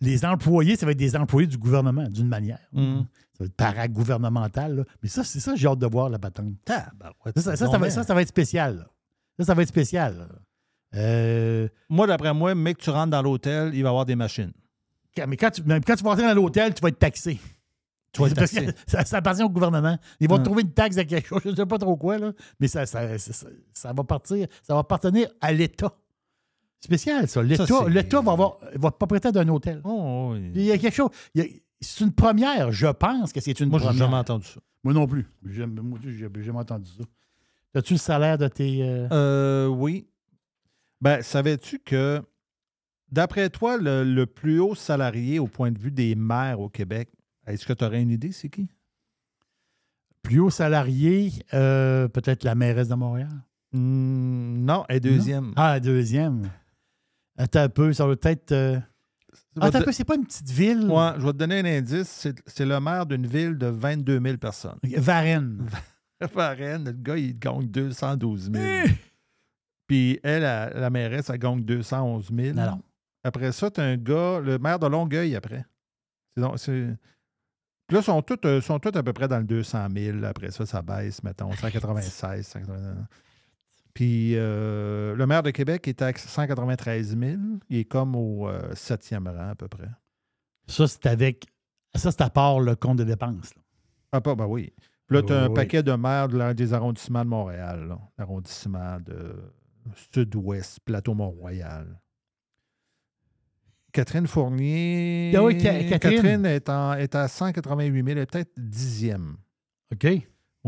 Les employés, ça va être des employés du gouvernement, d'une manière. Hum. Ça va être paragouvernemental. là. Mais ça, c'est ça, j'ai hâte de voir la patente. Ça, ça, ça, c'est ça va, donc ça, bien. ça va être spécial. là. Ça, ça va être spécial. Euh, Moi, d'après moi, que tu rentres dans l'hôtel, il va y avoir des machines. mais quand tu, mais quand tu vas rentrer dans l'hôtel, tu vas être taxé. Tu vas être Parce que taxé. Ça, ça appartient au gouvernement. Ils vont Hum. trouver une taxe de quelque chose, je ne sais pas trop quoi, là, mais ça- ça va partir, ça va appartenir à l'État. Spécial, ça. L'État, va avoir va propriétaire d'un hôtel. Oh, oui. Il y a quelque chose. a- c'est une première, je pense que c'est une Moi, j'ai première. jamais entendu ça. Moi non plus. J'ai- jamais entendu ça. As-tu le salaire de tes. euh, Euh, oui. Ben, savais-tu que, d'après toi, le, le plus haut salarié au point de vue des maires au Québec, est-ce que tu aurais une idée, c'est qui? plus haut salarié, euh, peut-être la mairesse de Montréal? Hmm, non, elle est deuxième. Ah, deuxième. Attends un peu, ça va peut-être. euh, Attends un peu, c'est pas une petite ville? Ouais, je vais te donner un indice. C'est, le maire d'une ville de 22 000 personnes. Varennes. [LAUGHS] Varennes, le gars, il gagne 212 000. Eh! Puis elle, la, la mairesse, elle gagne 211 000. Non, non. Après ça, tu as un gars, le maire de Longueuil après. C'est là, ils sont tous, euh, sont tous à peu près dans le 200 000. Après ça, ça baisse, mettons, 196, 189. Puis euh, le maire de Québec est à 193 000. Il est comme au euh, septième rang, à peu près. Ça, c'est avec. Ça, c'est à part le compte de dépenses. là. Ah, pas, ben oui. Puis là, tu as un Oui. paquet de maires de des arrondissements de Montréal. L'arrondissement de Sud-Ouest, Plateau-Mont-Royal. Catherine Fournier. Ah oui, Ca- Catherine. est, en- est à 188 000, elle est peut-être dixième. OK?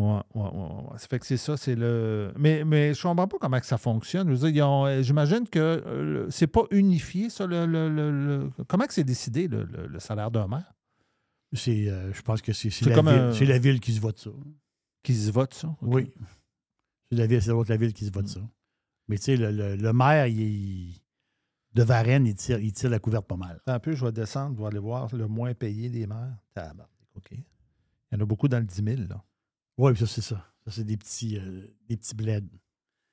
Ouais, ouais, ouais, ouais. Ça fait que c'est ça, c'est le. Mais, mais je comprends pas comment que ça fonctionne. Euh, j'imagine que euh, c'est pas unifié, ça. Le, le- le- Comment que c'est décidé, le, salaire d'un maire? C'est, euh, je pense que c'est, la un- la ville qui se vote ça. Qui se vote, ça? Oui. C'est la ville, c'est l'autre la ville qui se vote ça. Mais tu sais, le, le- le maire, il, de Varennes, il tire, il tire la couverte pas mal. Un peu, je vais descendre, je vais aller voir le moins payé des maires. OK. Il y en a beaucoup dans le 10 000, là. Oui, ça, c'est ça. Ça, c'est des petits, euh, des petits bleds.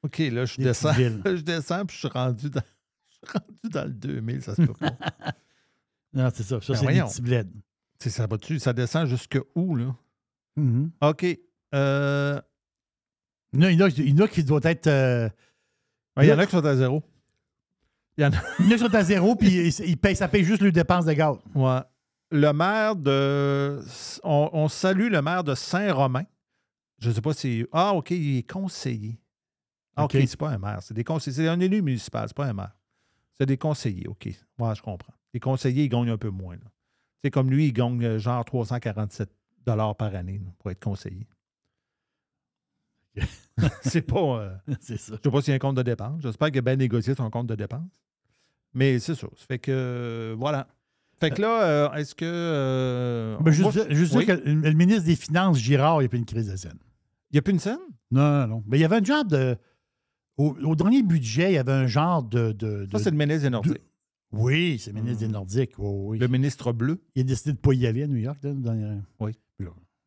OK, là, je Des descends. [LAUGHS] je descends, puis je suis rendu dans, [LAUGHS] je suis rendu dans le 2000, ça se peut pas. [LAUGHS] Non, c'est ça. Ça, Ben c'est des petits bleds. Ça va-tu? Ça descend jusque où, là? Mhm. OK. Euh, Il y en a- il y en a, il y en a qui doivent être. euh, Il y en a qui sont à zéro. Il y en a. il y en a qui sont à zéro, puis ils, ils payent, ça paye juste les dépenses de gaz. Ouais. Le maire de. On, on salue le maire de Saint-Romain. Je ne sais pas si. Ah, OK, il est conseiller. Ah, OK, c'est pas un maire. C'est des conseillers. C'est un élu municipal, c'est pas un maire. C'est des conseillers, OK. Ouais, je comprends. Les conseillers, ils gagnent un peu moins. C'est comme lui, il gagne euh, genre 347 par année là, pour être conseiller. [LAUGHS] c'est pas. euh, [LAUGHS] c'est ça. je ne sais pas s'il y a un compte de dépenses. J'espère qu'il a bien négocié son compte de dépenses. Mais c'est ça. Ça fait que. euh, voilà. Fait que là, euh, est-ce que. Ben, juste moi, dire, juste dire oui? que le, ministre des Finances, Girard, il n'y a plus une crise de scène. Il n'y a plus une scène? Non, non, non. Mais il y avait un genre de. Au, au dernier budget, il y avait un genre de. de, de- Ça, c'est le ministre des Nordiques. oui, c'est le ministre des Nordiques. Oui, oui. Le ministre bleu. Il a décidé de ne pas y aller à New York. là, dans-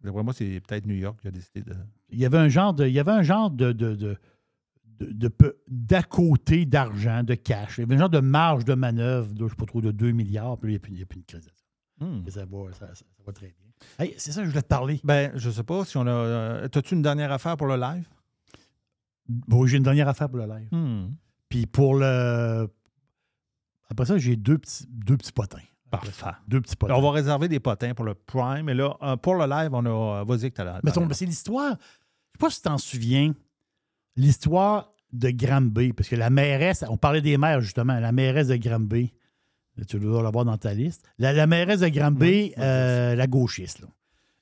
D'après moi, c'est peut-être New York qui a décidé de. il y avait un genre de. Il y avait un genre de. de, d'à côté d'argent, de cash. Il y avait un genre de marge de manœuvre, de, je ne sais pas trop, de 2 milliards, puis là, il n'y a, a plus une crise. Hmm. Ça va, ça va très bien. Hey, c'est ça que je voulais te parler. Ben, je sais pas si on a. euh, T'as-tu une dernière affaire pour le live? Bon, j'ai une dernière affaire pour le live. Hmm. Puis pour le. Après ça, j'ai deux petits, deux petits potins. Parfait. Deux petits potins. On va réserver des potins pour le Prime. Mais là, euh, pour le live, on a. Vas-y que t'as la. Mais c'est l'histoire. Je sais pas si tu t'en souviens. L'histoire de Granby. Parce que la mairesse, on parlait des maires justement, la mairesse de Granby. Tu dois l'avoir dans ta liste. La, la mairesse de Granby, Oui, euh, la gauchiste, là.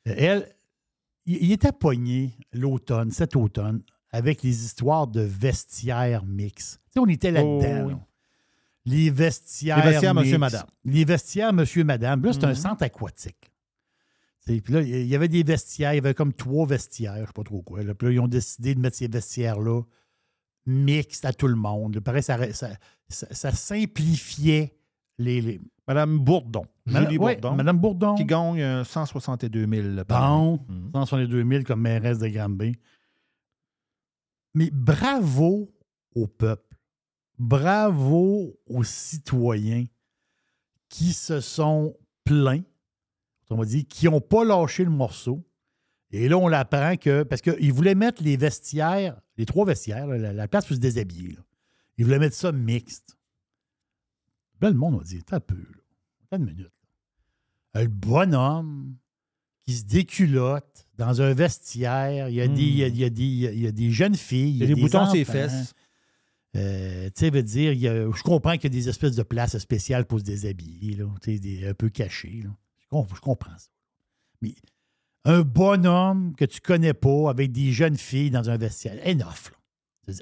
Euh, elle, il, était pogné l'automne, cet automne, avec les histoires de vestiaires mix. Tu sais, on était là-dedans. Oh, là. Les vestiaires. Les vestiaires, mix. monsieur, madame. Les vestiaires, monsieur, madame. Là, c'est un Mhm. centre aquatique. Puis là, il y avait des vestiaires, il y avait comme trois vestiaires, je ne sais pas trop quoi. là. Puis là, ils ont décidé de mettre ces vestiaires-là mixtes à tout le monde. Pareil, ça, ça, ça- ça simplifiait les. les- Madame Bourdon. Madame, Julie Bourdon. Madame Bourdon. Qui gagne euh, 162 000 par. Bon, Mhm. 162 000 comme mairesse de Granby. Mais bravo au peuple. Bravo aux citoyens qui se sont plaints, on va dire, qui n'ont pas lâché le morceau. Et là, on l'apprend que. Parce qu'ils voulaient mettre les vestiaires, les trois vestiaires, la, la place pour se déshabiller. là. Ils voulaient mettre ça mixte. Là, le monde a dit T'as peu, là. Attends une minute. là. Le bonhomme qui se déculotte dans un vestiaire, il y a, des, il y a, il y a des, il y a des jeunes filles. Il y a des boutons sur les enfants. fesses. Euh, tu sais, veut dire, il y a- je comprends qu'il y a des espèces de places spéciales pour se déshabiller, là, des- un peu cachées. là. Je, com- je comprends ça. Mais un bonhomme que tu connais pas avec des jeunes filles dans un vestiaire, enough. Là.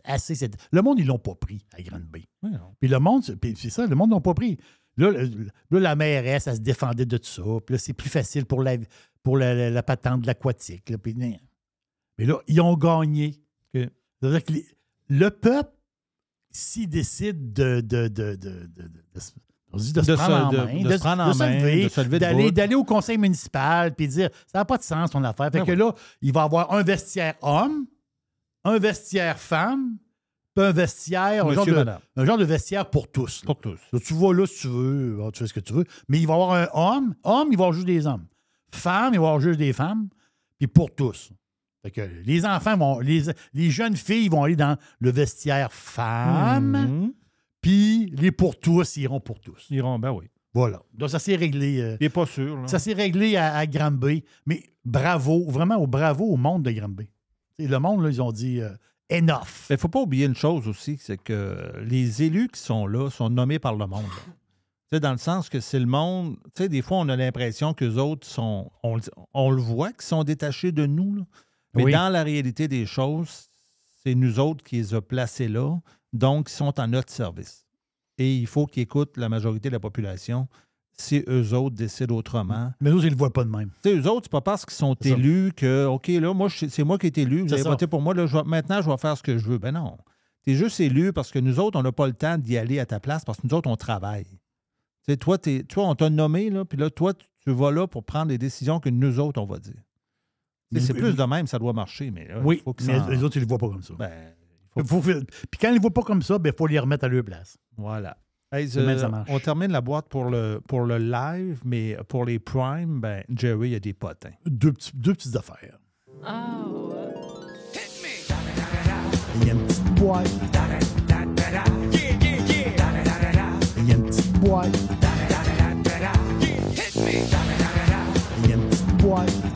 Assez, le monde, ils l'ont pas pris à Grande-Bay. Ouais, non. Puis le monde, c'est- puis c'est ça, le monde n'a pas pris. Là, là, la mairesse, elle se défendait de tout ça. Puis là, c'est plus facile pour la, pour la, la- la patente de l'aquatique. Mais là, ils ont gagné. OK. Ça veut dire que les- le peuple, s'il décide de, de, de, de, de- de- de se- on dit de se De prendre se- en de- main, de se prendre en main, lever, de se lever de d'aller, d'aller au conseil municipal puis dire ça n'a pas de sens ton affaire. Fait Ben que là, il va avoir un vestiaire homme, un vestiaire femme, puis un vestiaire, un genre, de, madame. un genre de vestiaire pour tous. là. Pour tous. Tu vas là si tu veux, tu fais ce que tu veux. Mais il va y avoir un homme. Homme, il va y avoir juste des hommes. Femme, il va y avoir juste des femmes. Puis pour tous. Fait que les enfants vont. Les, les jeunes filles vont aller dans le vestiaire femme. Mhm. Puis les pour tous iront pour tous. Ils iront, ben oui. Voilà. Donc ça s'est réglé. euh, Il n'est pas sûr. là. ça s'est réglé à, à Granby. Mais bravo, vraiment au bravo au monde de Granby. T'sais, le monde, là, ils ont dit euh, enough. Il ne faut pas oublier une chose aussi, c'est que les élus qui sont là sont nommés par le monde. là. Tu sais, dans le sens que c'est le monde. Tu sais, des fois, on a l'impression qu'eux autres sont. On, le- on le voit qu'ils sont détachés de nous. là. Mais Oui. dans la réalité des choses, c'est nous autres qui les a placés là. Donc, ils sont en notre service. Et il faut qu'ils écoutent la majorité de la population si eux autres décident autrement. Mais nous, ils ne le voient pas de même. Sais, eux autres, c'est pas parce qu'ils sont élus que, OK, là, moi, c'est moi qui est élu, vous avez ça. voté pour moi, là, je vais- maintenant, je vais faire ce que je veux. Ben non. Tu es juste élu parce que nous autres, on n'a pas le temps d'y aller à ta place parce que nous autres, on travaille. Tu sais, toi, toi, on t'a nommé, là, puis là, toi, tu, tu vas là pour prendre les décisions que nous autres, on va dire. C'est plus de même, ça doit marcher, mais là, Oui, il faut que mais ça... les autres, ils ne le voient pas comme ça. Ben, faut- Puis quand ils ne le voient pas comme ça, il faut les remettre à leur place. Voilà. Hey, euh, ça on termine la boîte pour le, pour le live, mais pour les primes, ben, Jerry, il y a des potins. Deux, petits- deux petites affaires. Oh. Il y a une petite boîte. Il y a une petite boîte. Il y a une petite boîte.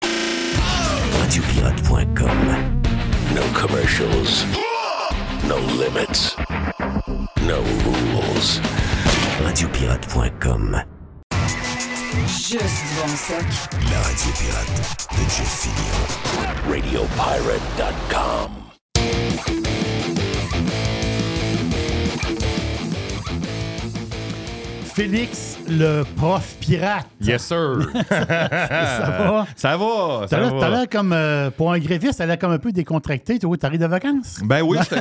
Radiopirate.com. No commercials. No limits. no rules. Radiopirate.com Juste du bon stock. La radio pirate de Jeff Fillion. Radiopirate.com. Félix, le prof pirate. Yes, sir. [LAUGHS] Ça va? Ça va. T'as Ça l'air- va. t'as l'air comme, euh, pour un gréviste, t'as l'air comme un peu décontracté. Toi, t'arrives de vacances? Ben oui, [LAUGHS] [LAUGHS] je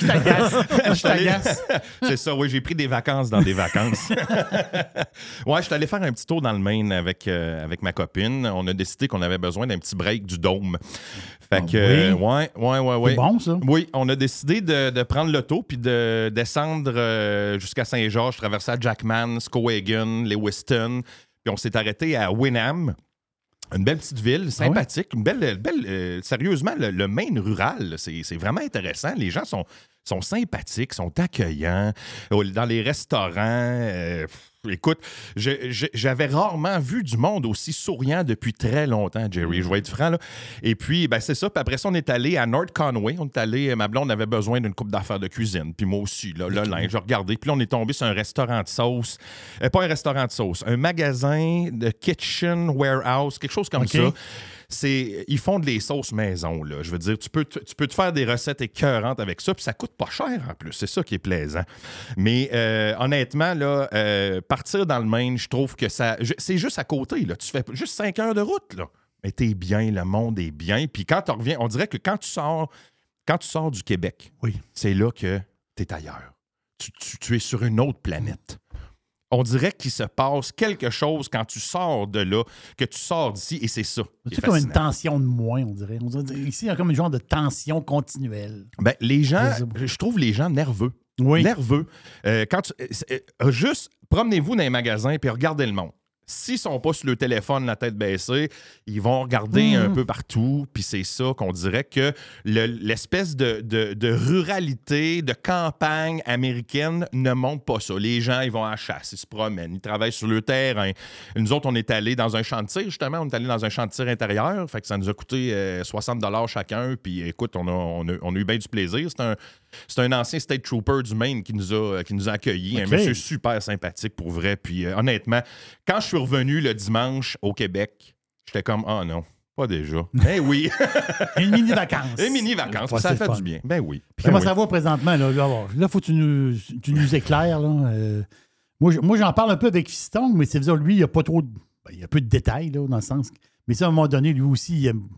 Je t'agace. Je t'agace. C'est ça, oui, j'ai pris des vacances dans des vacances. ouais, je suis allé faire un petit tour dans le Maine avec, euh, avec ma copine. On a décidé qu'on avait besoin d'un petit break du dôme. Fait que, euh, ouais, ouais, ouais, ouais. C'est bon, ça? Oui, on a décidé de, de prendre l'auto puis de descendre euh, jusqu'à Saint-Georges, traverser à Jackman, Skowhegan, Lewiston. Puis on s'est arrêté à Wynnham. Une belle petite ville, sympathique, une belle, belle euh, sérieusement, le, le Maine rural, c'est vraiment intéressant. Les gens sont, sont sympathiques, sont accueillants. Dans les restaurants, euh, pff, écoute, je- je- j'avais rarement vu du monde aussi souriant depuis très longtemps, Jerry. Je vais être franc. Là. Et puis, ben, c'est ça. Puis après ça, on est allé à North Conway. On est allé, ma blonde avait besoin d'une coupe d'affaires de cuisine. Puis moi aussi, là, le linge, j'ai regardé. Puis là, on est tombé sur un restaurant de sauce. Euh, pas un restaurant de sauce, un magasin de kitchen warehouse, quelque chose comme ça. C'est, ils font des sauces maison, là. Je veux dire, tu peux, te- tu peux te faire des recettes écœurantes avec ça, puis ça coûte pas cher en plus. C'est ça qui est plaisant. Mais euh, honnêtement, là, euh, partir dans le Maine, je trouve que ça. c'est juste à côté, là. Tu fais juste 5 heures de route, là. Mais t'es bien, le monde est bien. Puis quand tu reviens, on dirait que quand tu sors, quand tu sors du Québec, Oui. c'est là que t'es ailleurs. Tu, tu- tu es sur une autre planète. On dirait qu'il se passe quelque chose quand tu sors de là, que tu sors d'ici, et c'est ça. C'est comme une tension de moins, on dirait. On dirait ici, il y a comme un genre de tension continuelle. Ben, les gens, Je trouve les gens nerveux. Oui. Nerveux. Euh, quand tu- euh, euh, juste, promenez-vous dans les magasins puis regardez le monde. S'ils sont pas sur le téléphone, la tête baissée, ils vont regarder un peu partout. Puis c'est ça qu'on dirait que le- l'espèce de, de- de ruralité, de campagne américaine ne montre pas ça. Les gens, ils vont à la chasse, ils se promènent, ils travaillent sur le terrain. Nous autres, on est allés dans un tir, justement. On est allés dans un tir intérieur. Fait que ça nous a coûté euh, 60 chacun. Puis écoute, on a, on a- on a eu bien du plaisir. C'est un, c'est un ancien state trooper du Maine qui nous a, qui nous a accueillis. Un monsieur super sympathique pour vrai. Puis euh, honnêtement, quand je suis revenu le dimanche au Québec, j'étais comme, oh non, pas déjà. [LAUGHS] Ben oui, [LAUGHS] Une mini-vacance. une mini-vacances. Ça fait fun. du bien. Ben oui. Puis Ben comment oui. ça va présentement? Là, là, faut que tu nous, tu nous éclaires. Là. Euh, moi, je- moi, j'en parle un peu avec Fiston, mais c'est dire lui, il n'y a pas trop de. ben, il y a peu de détails, là, dans le sens. Mais ça, à un moment donné, lui aussi, il, aime-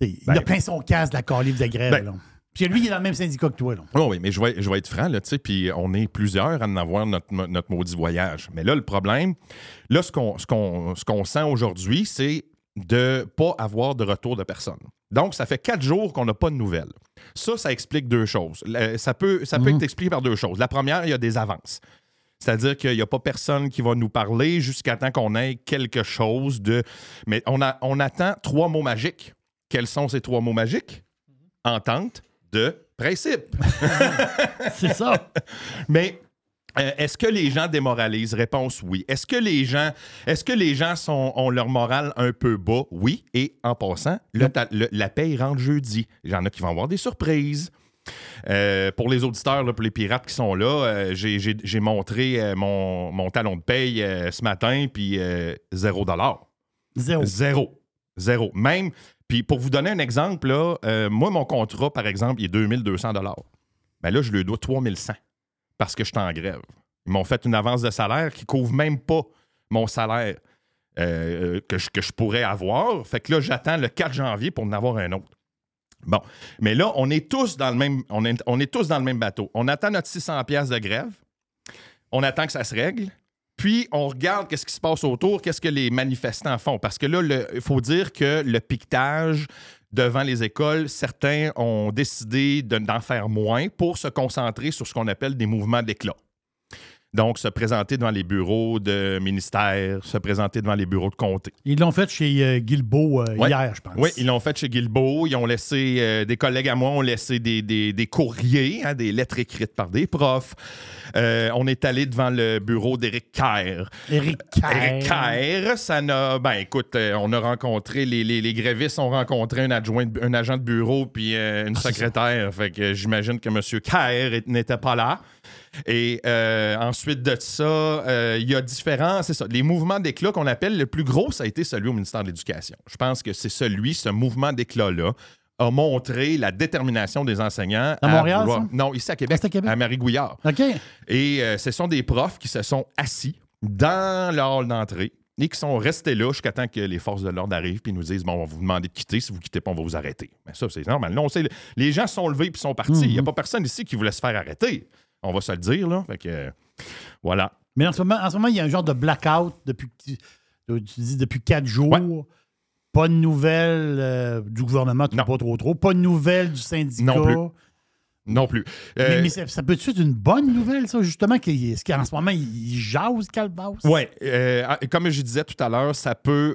il Ben, a plein son casse de la calife de grève. Là. Puis lui, il est dans le même syndicat que toi. Là. Oh oui, mais je vais, je vais être franc, là, tu sais, puis on est plusieurs à en avoir notre, notre maudit voyage. Mais là, le problème, là, ce qu'on ce qu'on- ce qu'on sent aujourd'hui, c'est de pas avoir de retour de personne. Donc, ça fait quatre jours qu'on n'a pas de nouvelles. Ça, ça explique deux choses. Ça peut, ça peut Mhm. être expliqué par deux choses. La première, il y a des avances. C'est-à-dire qu'il n'y a pas personne qui va nous parler jusqu'à temps qu'on ait quelque chose de. Mais on, a, on attend trois mots magiques. Quels sont ces trois mots magiques? Entente de principe. [LAUGHS] C'est ça. Mais euh, est-ce que les gens démoralisent? Réponse oui. Est-ce que les gens, est-ce que les gens sont, ont leur morale un peu bas? Oui. Et en passant, le ta- le- la paye rentre jeudi. Il y en a qui vont avoir des surprises. Euh, pour les auditeurs, là, pour les pirates qui sont là, euh, j'ai- montré mon, mon talon de paye ce matin, puis zéro dollar. Zéro. Zéro. Zéro. Même, puis pour vous donner un exemple, euh, moi, mon contrat, par exemple, il est 2200 Ben là, je lui dois 3100 parce que je suis en grève. Ils m'ont fait une avance de salaire qui couvre même pas mon salaire euh, que, je, que je pourrais avoir. Fait que là, j'attends le 4 janvier pour en avoir un autre. Bon, mais là, on est tous dans le même, on est, on est tous dans le même bateau. On attend notre 600 pièces de grève. On attend que ça se règle. Puis, on regarde qu'est-ce qui se passe autour, qu'est-ce que les manifestants font. Parce que là, il faut dire que le piquetage devant les écoles, certains ont décidé de- d'en faire moins pour se concentrer sur ce qu'on appelle des mouvements d'éclat. Donc, se présenter devant les bureaux de ministère, se présenter devant les bureaux de comté. Ils l'ont fait chez euh, Guilbeault euh, Ouais. hier, je pense. Oui, ils l'ont fait chez Guilbeault. Ils ont laissé, euh, des collègues à moi ont laissé des, des- des courriers, hein, des lettres écrites par des profs. Euh, on est allé devant le bureau d'Éric Kerr. Éric Éric Kerr, ça n'a. Ben écoute, on a rencontré, les, les, les grévistes ont rencontré un, adjoint, un agent de bureau puis une secrétaire. Fait que j'imagine que M. Kerr n'était pas là. Et euh, ensuite de ça, euh, il y a différents. C'est ça. Les mouvements d'éclat qu'on appelle le plus gros, ça a été celui au ministère de l'Éducation. Je pense que c'est celui, ce mouvement d'éclat-là, a montré la détermination des enseignants. À Montréal, vouloir- ça? Non, ici à Québec, à Québec? Marie-Gouillard. OK. Et euh, ce sont des profs qui se sont assis dans le hall d'entrée et qui sont restés là jusqu'à temps que les forces de l'ordre arrivent puis nous disent bon, on va vous demander de quitter. Si vous quittez pas, on va vous arrêter. Mais ça, c'est normal. Non, on sait, les gens sont levés puis sont partis. Il n'y a pas personne ici qui voulait se faire arrêter. On va se le dire, là. Fait que, euh, voilà. Mais en ce, moment, en ce moment, il y a un genre de blackout depuis, tu tu dis depuis quatre jours. Pas de nouvelles euh, du gouvernement, pas trop trop. Pas de nouvelles du syndicat. Non plus. Non plus. Euh, Mais, mais ça, ça peut être une bonne nouvelle, ça, justement, qu'en ce moment, il jase Calvas? Oui, comme je disais tout à l'heure, ça peut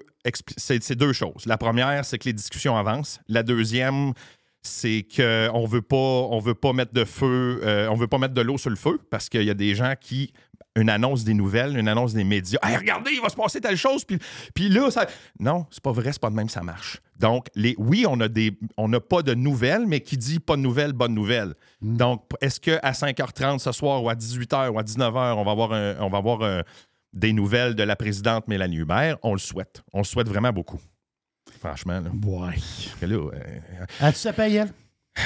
c'est deux choses. La première, c'est que les discussions avancent. La deuxième, c'est qu'on veut pas, on veut pas mettre de feu, euh, on veut pas mettre de l'eau sur le feu parce qu'il y a des gens qui une annonce des nouvelles, une annonce des médias. Hey, regardez, il va se passer telle chose, puis, puis là, ça. Non, c'est pas vrai, c'est pas de même, ça marche. Donc, les, oui, on a des, on n'a pas de nouvelles, mais qui dit pas de nouvelles, bonne nouvelle. Donc, est-ce qu'à 5h30 ce soir ou à 18h ou à 19h, on va avoir, un- on va avoir un- des nouvelles de la présidente Mélanie Hubert? On le souhaite. On le souhaite vraiment beaucoup. Franchement, là. Ouais. Parce que là, euh, As-tu sa paye, elle? [SIGHS]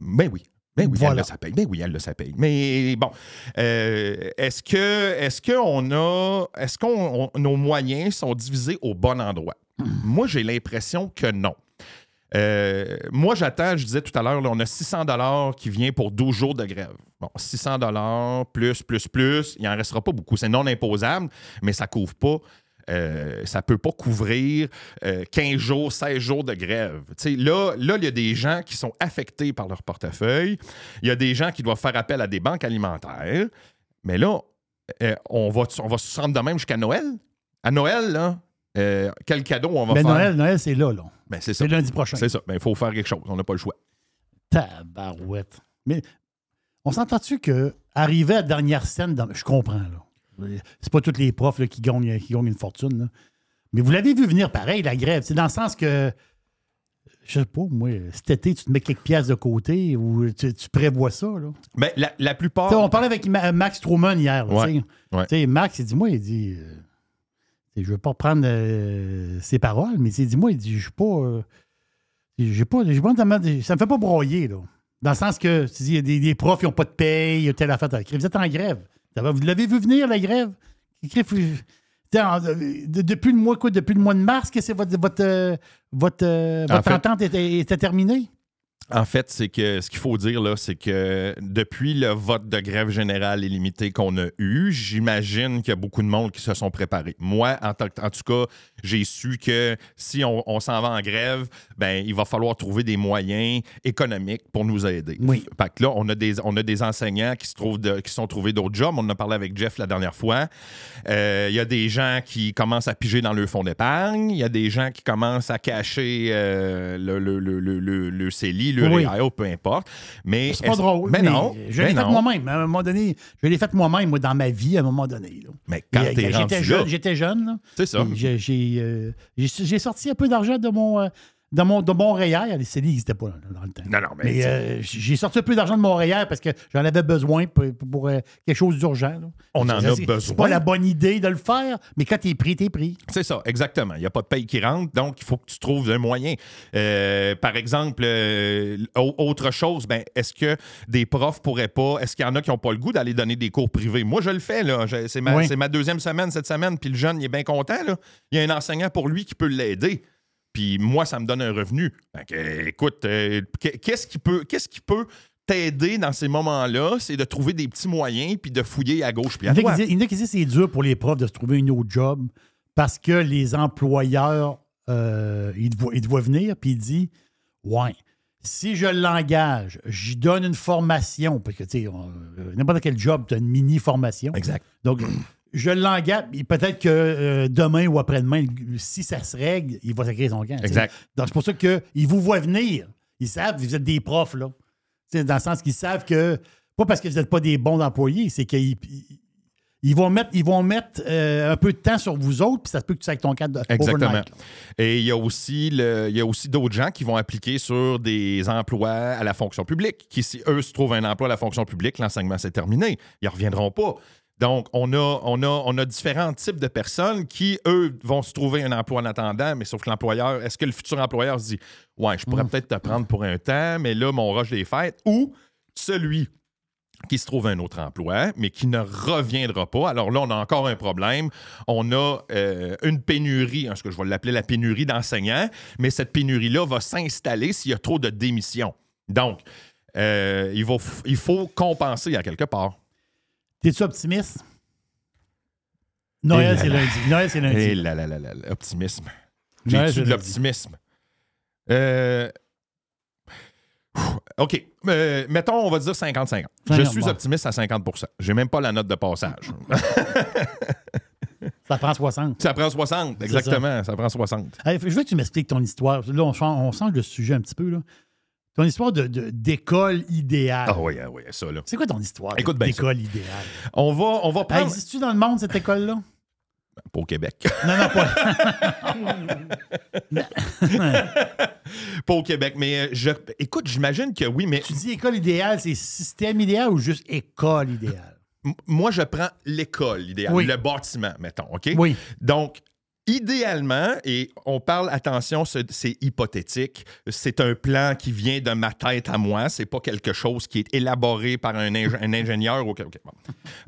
ben oui. Ben oui, Voilà. elle le ça paye. Ben oui, elle le ça paye. Mais bon, euh, est-ce que est-ce qu'on a est-ce qu'on nos moyens sont divisés au bon endroit? Moi, j'ai l'impression que non. Euh, moi, j'attends, je disais tout à l'heure, on a 600 dollars qui vient pour 12 jours de grève. Bon, 600 dollars plus, plus, plus, il n'en restera pas beaucoup. C'est non imposable, mais ça couvre pas. Euh, ça peut pas couvrir euh, 15 jours, 16 jours de grève. Là, là, il y a des gens qui sont affectés par leur portefeuille. Il y a des gens qui doivent faire appel à des banques alimentaires. Mais là, euh, on, va, on va se rendre de même jusqu'à Noël. À Noël, là, euh, quel cadeau on va Ben, faire? Noël, Noël, c'est là, là. Ben, c'est ça. C'est lundi prochain. C'est ça. Ben, il faut faire quelque chose. On n'a pas le choix. Tabarouette. Mais on s'entend-tu que arriver à la dernière scène, dans- je comprends, là. C'est pas tous les profs là, qui, gagnent, qui gagnent une fortune, là. Mais vous l'avez vu venir pareil, la grève. C'est dans le sens que, je sais pas, moi, cet été, tu te mets quelques pièces de côté ou tu, tu prévois ça, là? Ben, la, la plupart. On parlait avec Ma- Max Truman hier. là, Ouais, ouais. Max, il dit Moi, il dit euh, Je veux pas prendre euh, ses paroles, mais il dit Moi, il dit Je suis pas. euh, j'ai pas, pas ça me fait pas broyer, là. Dans le sens que tu dis, il y a des, des profs qui n'ont pas de paye, il y a telle affaire. Vous êtes en grève. Vous l'avez vu venir, la grève? En- de- depuis, le mois, quoi, depuis le mois de mars que c'est votre, votre, euh, votre, euh, En votre fait- entente était, était terminée? En fait, c'est que ce qu'il faut dire, là, c'est que depuis le vote de grève générale illimitée qu'on a eu, j'imagine qu'il y a beaucoup de monde qui se sont préparés. Moi, en, tant que- en tout cas, j'ai su que si on, on s'en va en grève, ben, il va falloir trouver des moyens économiques pour nous aider. Oui. Fait que là, on a des, on a des enseignants qui se trouvent de- qui sont trouvés d'autres jobs. On en a parlé avec Jeff la dernière fois. Euh, Il y a des gens qui commencent à piger dans leur fonds d'épargne. Il y a des gens qui commencent à cacher euh, le, le, le, le, le- le CELI, le Oui. Peu importe. Mais C'est pas drôle. Mais mais non. Je l'ai fait moi-même. À un moment donné, je l'ai fait moi-même, moi, dans ma vie, à un moment donné. là. Mais quand t'es euh, rendu J'étais jeune, j'étais jeune. c'est ça. J'ai j'ai, euh, j'ai- sorti un peu d'argent de mon, de mon, de mon REER. Les CELI n'existaient pas là, dans le temps. Non, non, mais, Mais euh, j'ai sorti un peu d'argent de mon REER parce que j'en avais besoin pour, pour, euh, quelque chose d'urgent. On en a besoin. C'est pas la bonne idée de le faire, mais quand t'es pris, t'es pris. C'est ça, exactement. Il n'y a pas de paye qui rentre, donc il faut que tu trouves un moyen. Euh, par exemple, au- autre chose, ben, est-ce que des profs pourraient pas, est-ce qu'il y en a qui n'ont pas le goût d'aller donner des cours privés? Moi, je le fais, là. C'est ma, Oui. c'est ma deuxième semaine cette semaine, puis le jeune, il est bien content, là. Il y a un enseignant pour lui qui peut l'aider. Puis moi, ça me donne un revenu. Écoute, euh, qu'est- qu'est-ce qui peut, qu'est-ce qui peut t'aider dans ces moments-là? C'est de trouver des petits moyens puis de fouiller à gauche puis à droite. il y en a qui disent que c'est dur pour les profs de se trouver une autre job parce que les employeurs, euh, ils, te voient, ils te voient venir, puis ils disent Ouais, Si je l'engage, j'y donne une formation, parce que, tu sais, euh, n'importe quel job, tu as une mini-formation. Exact. Donc, je l'engage, peut-être que euh, demain ou après-demain, si ça se règle, il va sacrer son camp. Exact. Donc, c'est pour ça qu'ils vous voient venir. Ils savent, vous êtes des profs, là. Dans le sens qu'ils savent que, pas parce que vous n'êtes pas des bons employés, c'est qu'ils ils- ils vont mettre, ils vont mettre euh, un peu de temps sur vous autres, puis ça se peut que tu sacs ton camp de Exactement. overnight. Et il y a aussi, le- il y a aussi d'autres gens qui vont appliquer sur des emplois à la fonction publique, qui, si eux se trouvent un emploi à la fonction publique, l'enseignement c'est terminé. Ils ne reviendront pas. Donc, on a, on, a, on a différents types de personnes qui, eux, vont se trouver un emploi en attendant, mais sauf que l'employeur, est-ce que le futur employeur se dit Ouais, je pourrais peut-être te prendre pour un temps, mais là, mon rush des fêtes, ou celui qui se trouve un autre emploi, mais qui ne reviendra pas. Alors là, on a encore un problème. On a euh, une pénurie, hein, ce que je vais l'appeler la pénurie d'enseignants, mais cette pénurie-là va s'installer s'il y a trop de démissions. Donc, euh, il, va il faut compenser à quelque part. T'es-tu optimiste? Noël, Eh c'est là là. lundi. Noël, c'est lundi. Et là, là, là, là, l'optimisme. Noël, J'ai-tu c'est de l'optimisme? Euh, OK. Euh, mettons, on va dire 50-50. Je 50, suis bon. optimiste à 50% J'ai même pas la note de passage. [LAUGHS] Ça prend 60. Ça prend 60, C'est exactement. Ça. prend 60. Hey, je veux que tu m'expliques ton histoire. Là, on change, on change de sujet un petit peu. Là. Ton histoire de- de- d'école idéale. Ah oui, ah oui, ça, là. C'est quoi ton histoire Écoute d'école idéale? On va, on va Elle prendre. Existe-tu dans le monde, cette école-là? Pas au Québec. Non, non, pas. [LAUGHS] pas au Québec. Mais euh, je, écoute, j'imagine que oui, mais tu dis école idéale, c'est système idéal ou juste école idéale? moi, je prends l'école, idéal, Oui. le bâtiment, mettons, OK? Oui. Donc, idéalement, et on parle, attention, c'est hypothétique, c'est un plan qui vient de ma tête à moi, c'est pas quelque chose qui est élaboré par un, un ingénieur. OK, OK, bon.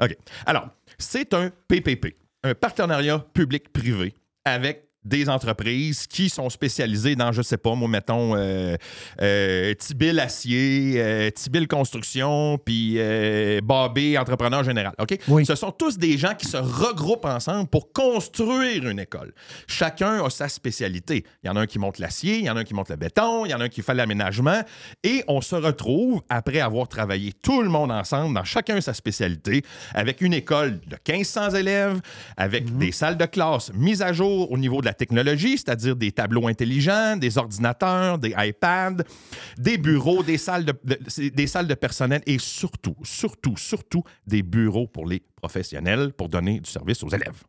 OK. Alors, c'est un PPP, un partenariat public-privé avec des entreprises qui sont spécialisées dans, je sais pas, moi, mettons, euh, euh, Tibil Acier, euh, Tibil Construction, puis euh, Bobé Entrepreneur Général. OK? Oui. Ce sont tous des gens qui se regroupent ensemble pour construire une école. Chacun a sa spécialité. Il y en a un qui monte l'acier, il y en a un qui monte le béton, il y en a un qui fait l'aménagement. Et on se retrouve, après avoir travaillé tout le monde ensemble, dans chacun sa spécialité, avec une école de 1500 élèves, avec des salles de classe mises à jour au niveau de la technologie, c'est-à-dire des tableaux intelligents, des ordinateurs, des iPads, des bureaux, des salles de, de- des salles de personnel et surtout, surtout, surtout des bureaux pour les professionnels pour donner du service aux élèves.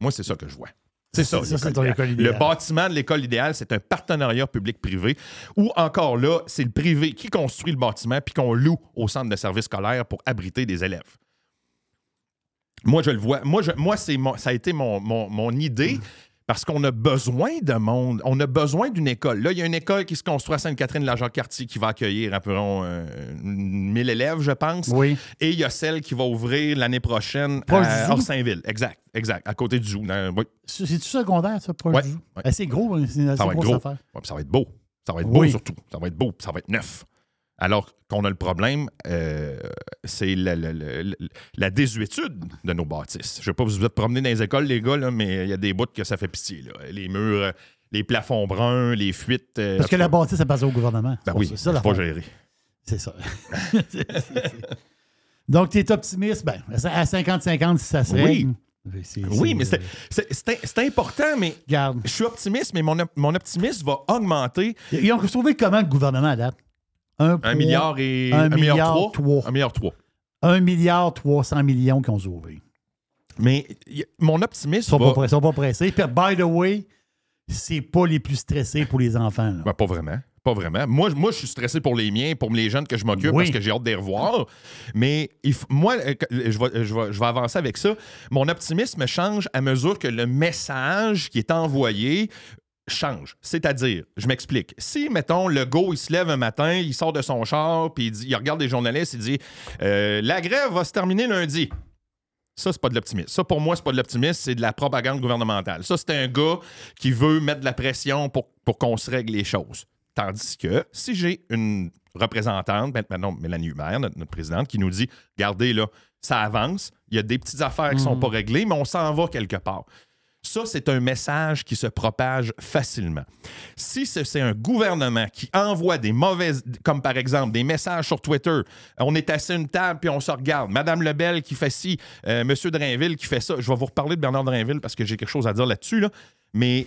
Moi, c'est ça que je vois. C'est ça. Ça, c'est idéale. école Le bâtiment de l'école idéale, c'est un partenariat public-privé où, encore là, c'est le privé qui construit le bâtiment puis qu'on loue au centre de services scolaires pour abriter des élèves. Moi, je le vois. Moi, je- moi c'est ça a été mon, mon- mon idée. Parce qu'on a besoin de monde, on a besoin d'une école. Là, il y a une école qui se construit à Sainte-Catherine-la-Jacques-Cartier qui va accueillir environ euh, 1000 élèves, je pense. Oui. Et il y a celle qui va ouvrir l'année prochaine Proche à? Orsainville. Exact, exact, à côté du zoo. oui. C'est-tu secondaire, ça, proche Ouais, du zoo? ouais. C'est gros, hein, c'est une Ça va être grosse gros. affaire. Ouais, ça va être beau. Ça va être beau Oui. surtout. Ça va être beau, ça va être neuf. Alors qu'on a le problème, euh, c'est la, désuétude de nos bâtisses. Je ne sais pas, vous vous êtes dans les écoles, les gars, mais il y a des bouts que ça fait pitié. Les murs, euh, les plafonds bruns, les fuites. Euh, Parce que la bâtisse, ça passe au gouvernement. Ben oui, c'est pas géré. C'est ça. [LAUGHS] Donc, tu es optimiste. Ben, à 50-50, si ça se oui. oui, mais c'est important, mais je suis optimiste, mais mon, optimisme va augmenter. Ils ont trouvé comment le gouvernement adapte? 1, 1 milliard et 1 milliard 3. 1 milliard 3. 1 300 millions qui ont sauvé. Mais mon optimisme. Ils sont, va... pas, sont pas pressés. Puis, by the way, c'est pas les plus stressés pour les enfants. Ben, pas vraiment. Pas vraiment. Moi, je suis stressé pour les miens, pour les jeunes que je m'occupe parce que j'ai hâte de les revoir. Mais moi, euh, je vais, avancer avec ça. Mon optimisme change à mesure que le message qui est envoyé change. C'est-à-dire, je m'explique. Si, mettons, le go, il se lève un matin, il sort de son char, puis il, dit- il regarde les journalistes, il dit euh, La grève va se terminer lundi. Ça, c'est pas de l'optimisme. Ça, pour moi, c'est pas de l'optimisme, c'est de la propagande gouvernementale. Ça, c'est un gars qui veut mettre de la pression pour, pour qu'on se règle les choses. Tandis que si j'ai une représentante, maintenant Mélanie Hubert, notre, notre présidente, qui nous dit Regardez, là, ça avance, il y a des petites affaires qui sont pas réglées, mais on s'en va quelque part. Ça, c'est un message qui se propage facilement. Si ce- c'est un gouvernement qui envoie des mauvaises, comme par exemple des messages sur Twitter, on est assis à une table puis on se regarde, Madame Lebel qui fait ci, euh, Monsieur Drainville qui fait ça. Je vais vous reparler de Bernard Drainville parce que j'ai quelque chose à dire là-dessus, là. mais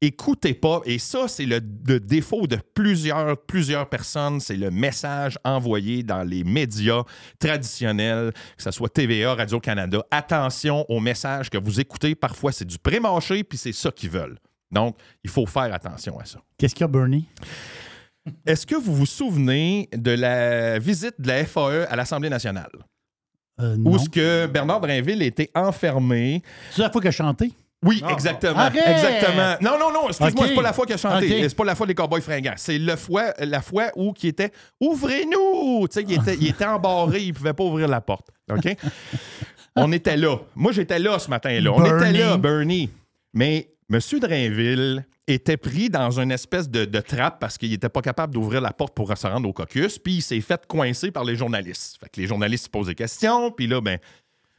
écoutez pas. Et ça, c'est le, le défaut de plusieurs, plusieurs personnes. C'est le message envoyé dans les médias traditionnels, que ce soit TVA, Radio-Canada. Attention aux messages que vous écoutez. Parfois, c'est du pré-mâché, puis c'est ça qu'ils veulent. Donc, il faut faire attention à ça. Qu'est-ce qu'il y a, Bernie? Est-ce que vous vous souvenez de la visite de la FAE à l'Assemblée nationale? Euh, non. Où est-ce que Bernard Drainville était enfermé C'est la fois qu'il a chanté? Oui, exactement. Arrête! Exactement. Non, non, non, excuse-moi, c'est pas la fois qu'il a chanté. Ok. C'est pas la fois des Cowboys fringants. C'est le fois, la fois où il était Ouvrez-nous! Tu sais, il était, il était embarré, il pouvait pas ouvrir la porte. OK? [LAUGHS] On était là. Moi, j'étais là ce matin-là. On Bernie. était là, Bernie. Mais M. Drainville était pris dans une espèce de, de trappe parce qu'il était pas capable d'ouvrir la porte pour se rendre au caucus, puis il s'est fait coincer par les journalistes. Fait que les journalistes se posent des questions, puis là, ben,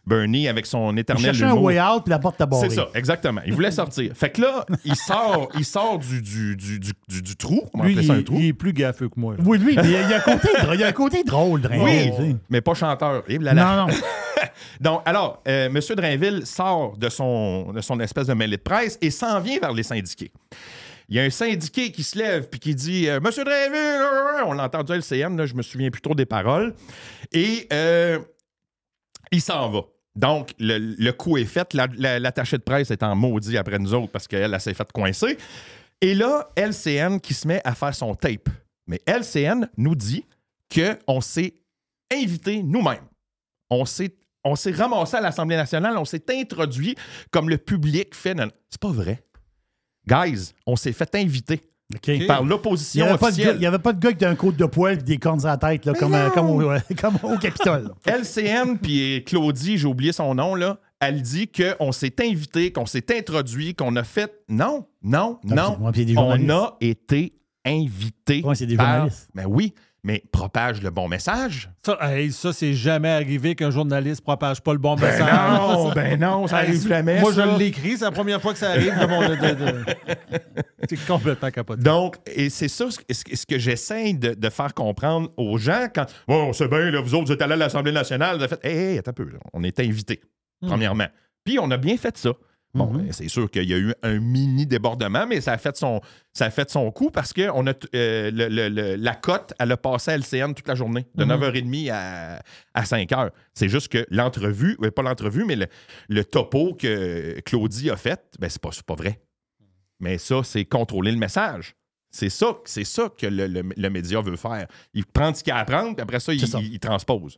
Bernie, avec son Il éternel cherchait un way out, puis la porte t'a barré. c'est ça, exactement. Il voulait sortir. Fait que là, il sort, il sort du, du, du, du, du- du trou. On Lui, ça un il, trou. il est plus gaffeux que moi. là. Oui, lui, mais il y a il a un côté, drôle- il y a un côté drôle, Drainville, Oui, mais pas chanteur. Et là, là. Non, non. [LAUGHS] Donc, alors, euh, M. Drainville sort de son, de son espèce de mêlée de presse et s'en vient vers les syndiqués. Il y a un syndiqué qui se lève puis qui dit euh, Monsieur Drainville, on l'a entendu à LCM, là, je me souviens plus trop des paroles. Et euh, il s'en va. Donc, le, le coup est fait. La- la- de presse est en maudit après nous autres parce qu'elle elle s'est fait coincer. Et là, LCN qui se met à faire son tape. Mais LCN nous dit qu'on s'est invité nous-mêmes. On s'est, on s'est ramassé à l'Assemblée nationale, on s'est introduit comme le public fait. C'est pas vrai. Guys, on s'est fait inviter Par Il n'y l'opposition avait, pas de gars- officielle. il y avait pas de gars avec un côte de poil et des cornes à la tête, là, comme, euh, comme, au, [LAUGHS] comme au Capitole. LCN puis Claudie, j'ai oublié son nom, là, elle dit qu'on s'est invité, qu'on s'est introduit, qu'on a fait. Non, non, Ah, non. On a été invité. Ouais, c'est des par- journalistes. Ben oui, mais propage le bon message. Ça, hey, ça c'est jamais arrivé qu'un journaliste propage pas le bon Ben message. non, ben non, ça arrive jamais. Moi, ça. je l'écris, c'est la première fois que ça arrive. C'est complètement capoté. Donc, et c'est ça ce que, ce que j'essaie de, de faire comprendre aux gens quand. Oh, c'est bien, là, vous autres, vous êtes allés à l'Assemblée nationale, vous avez fait. Hé, hey, attends un peu, là, on est invités, premièrement. Puis on a bien fait ça. Bon, ben, c'est sûr qu'il y a eu un mini débordement, mais ça a fait son, ça a fait son coup parce que on a, euh, le- le- le- la cote, elle a passé à LCN toute la journée, de 9h30 à, à 5h. C'est juste que l'entrevue, pas l'entrevue, mais le, topo que Claudie a fait, ben, c'est pas, pas vrai. Mais ça, c'est contrôler le message. C'est ça, c'est ça que le, média veut faire. Il prend ce qu'il a à prendre, puis après ça, il, C'est ça. il- il transpose.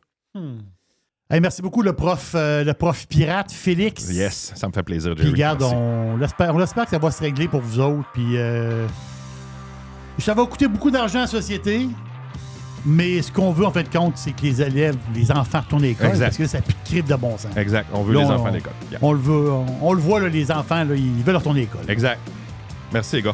Hey, merci beaucoup, le prof, euh, le prof pirate, Félix. Yes, ça me fait plaisir, Puis Jerry. regarde, Merci. on l'espère, on espère que ça va se régler pour vous autres. Puis euh, ça va coûter beaucoup d'argent à la société. Mais ce qu'on veut, en fin de compte, c'est que les élèves, les enfants retournent à l'école. Exact. Parce que ça plus de bon sens. Exact, on veut Là, les on- enfants à l'école. Yeah. On le veut, on, on le voit, là, les enfants, là, ils veulent retourner à l'école. Exact. Merci, les gars.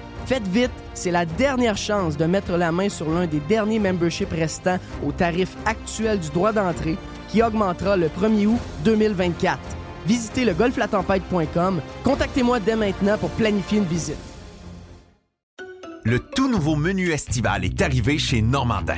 Faites vite, c'est la dernière chance de mettre la main sur l'un des derniers memberships restants au tarif actuel du droit d'entrée qui augmentera le 1er août 2024. Visitez le golflatempête.com. Contactez-moi dès maintenant pour planifier une visite. Le tout nouveau menu estival est arrivé chez Normandin.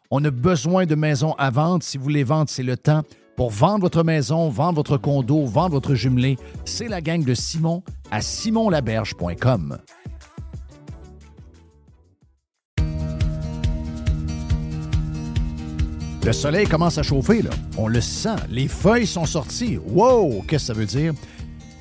On a besoin de maisons à vendre. Si vous voulez vendre, c'est le temps. Pour vendre votre maison, vendre votre condo, vendre votre jumelé, c'est la gang de Simon à simonlaberge.com. Le soleil commence à chauffer, là. On le sent. Les feuilles sont sorties. Wow! Qu'est-ce que ça veut dire?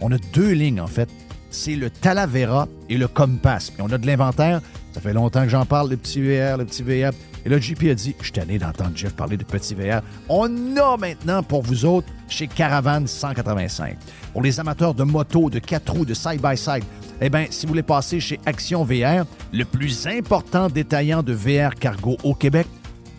On a deux lignes, en fait. C'est le Talavera et le Compass. Et on a de l'inventaire. Ça fait longtemps que j'en parle, le petit VR, le petit VR. Et là, JP a dit, je suis tanné d'entendre Jeff parler de petit VR. On a maintenant pour vous autres chez Caravane 185. Pour les amateurs de moto, de quatre roues, de side-by-side, eh bien, si vous voulez passer chez Action VR, le plus important détaillant de VR cargo au Québec,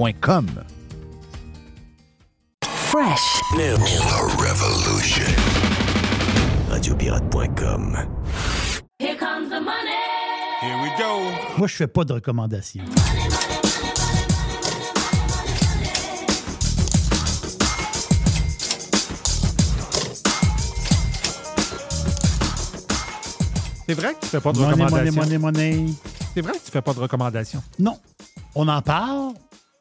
VR185.com. Fresh. The Revolution. Radiopirate.com. Here comes the money. Here we go. Moi, je fais pas de recommandations. C'est vrai que tu fais pas de Money, money, recommandations? money, money. C'est vrai que tu fais pas de recommandations? Non. On en parle,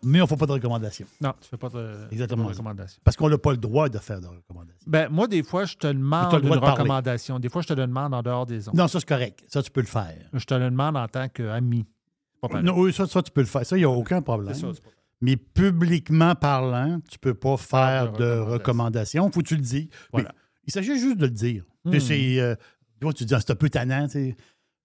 mais on ne fait pas de recommandations. Non, tu fais pas de, Exactement. de recommandations. Parce qu'on n'a pas le droit de faire de recommandations. Ben, moi, des fois, je te demande une de parler. recommandation. Des fois, je te le demande en dehors des ondes. Non, ça, c'est correct. Ça, tu peux le faire. Je te le demande en tant qu'ami. Non, oui, ça, ça, tu peux le faire. Ça, il n'y a aucun problème. Ça. Mais publiquement parlant, tu peux pas faire de de recommandations. Faut que tu le dis. Voilà. Mais il s'agit juste de le dire. Tu sais, C'est, euh, tu dis, Ah, c'est un peu tannant.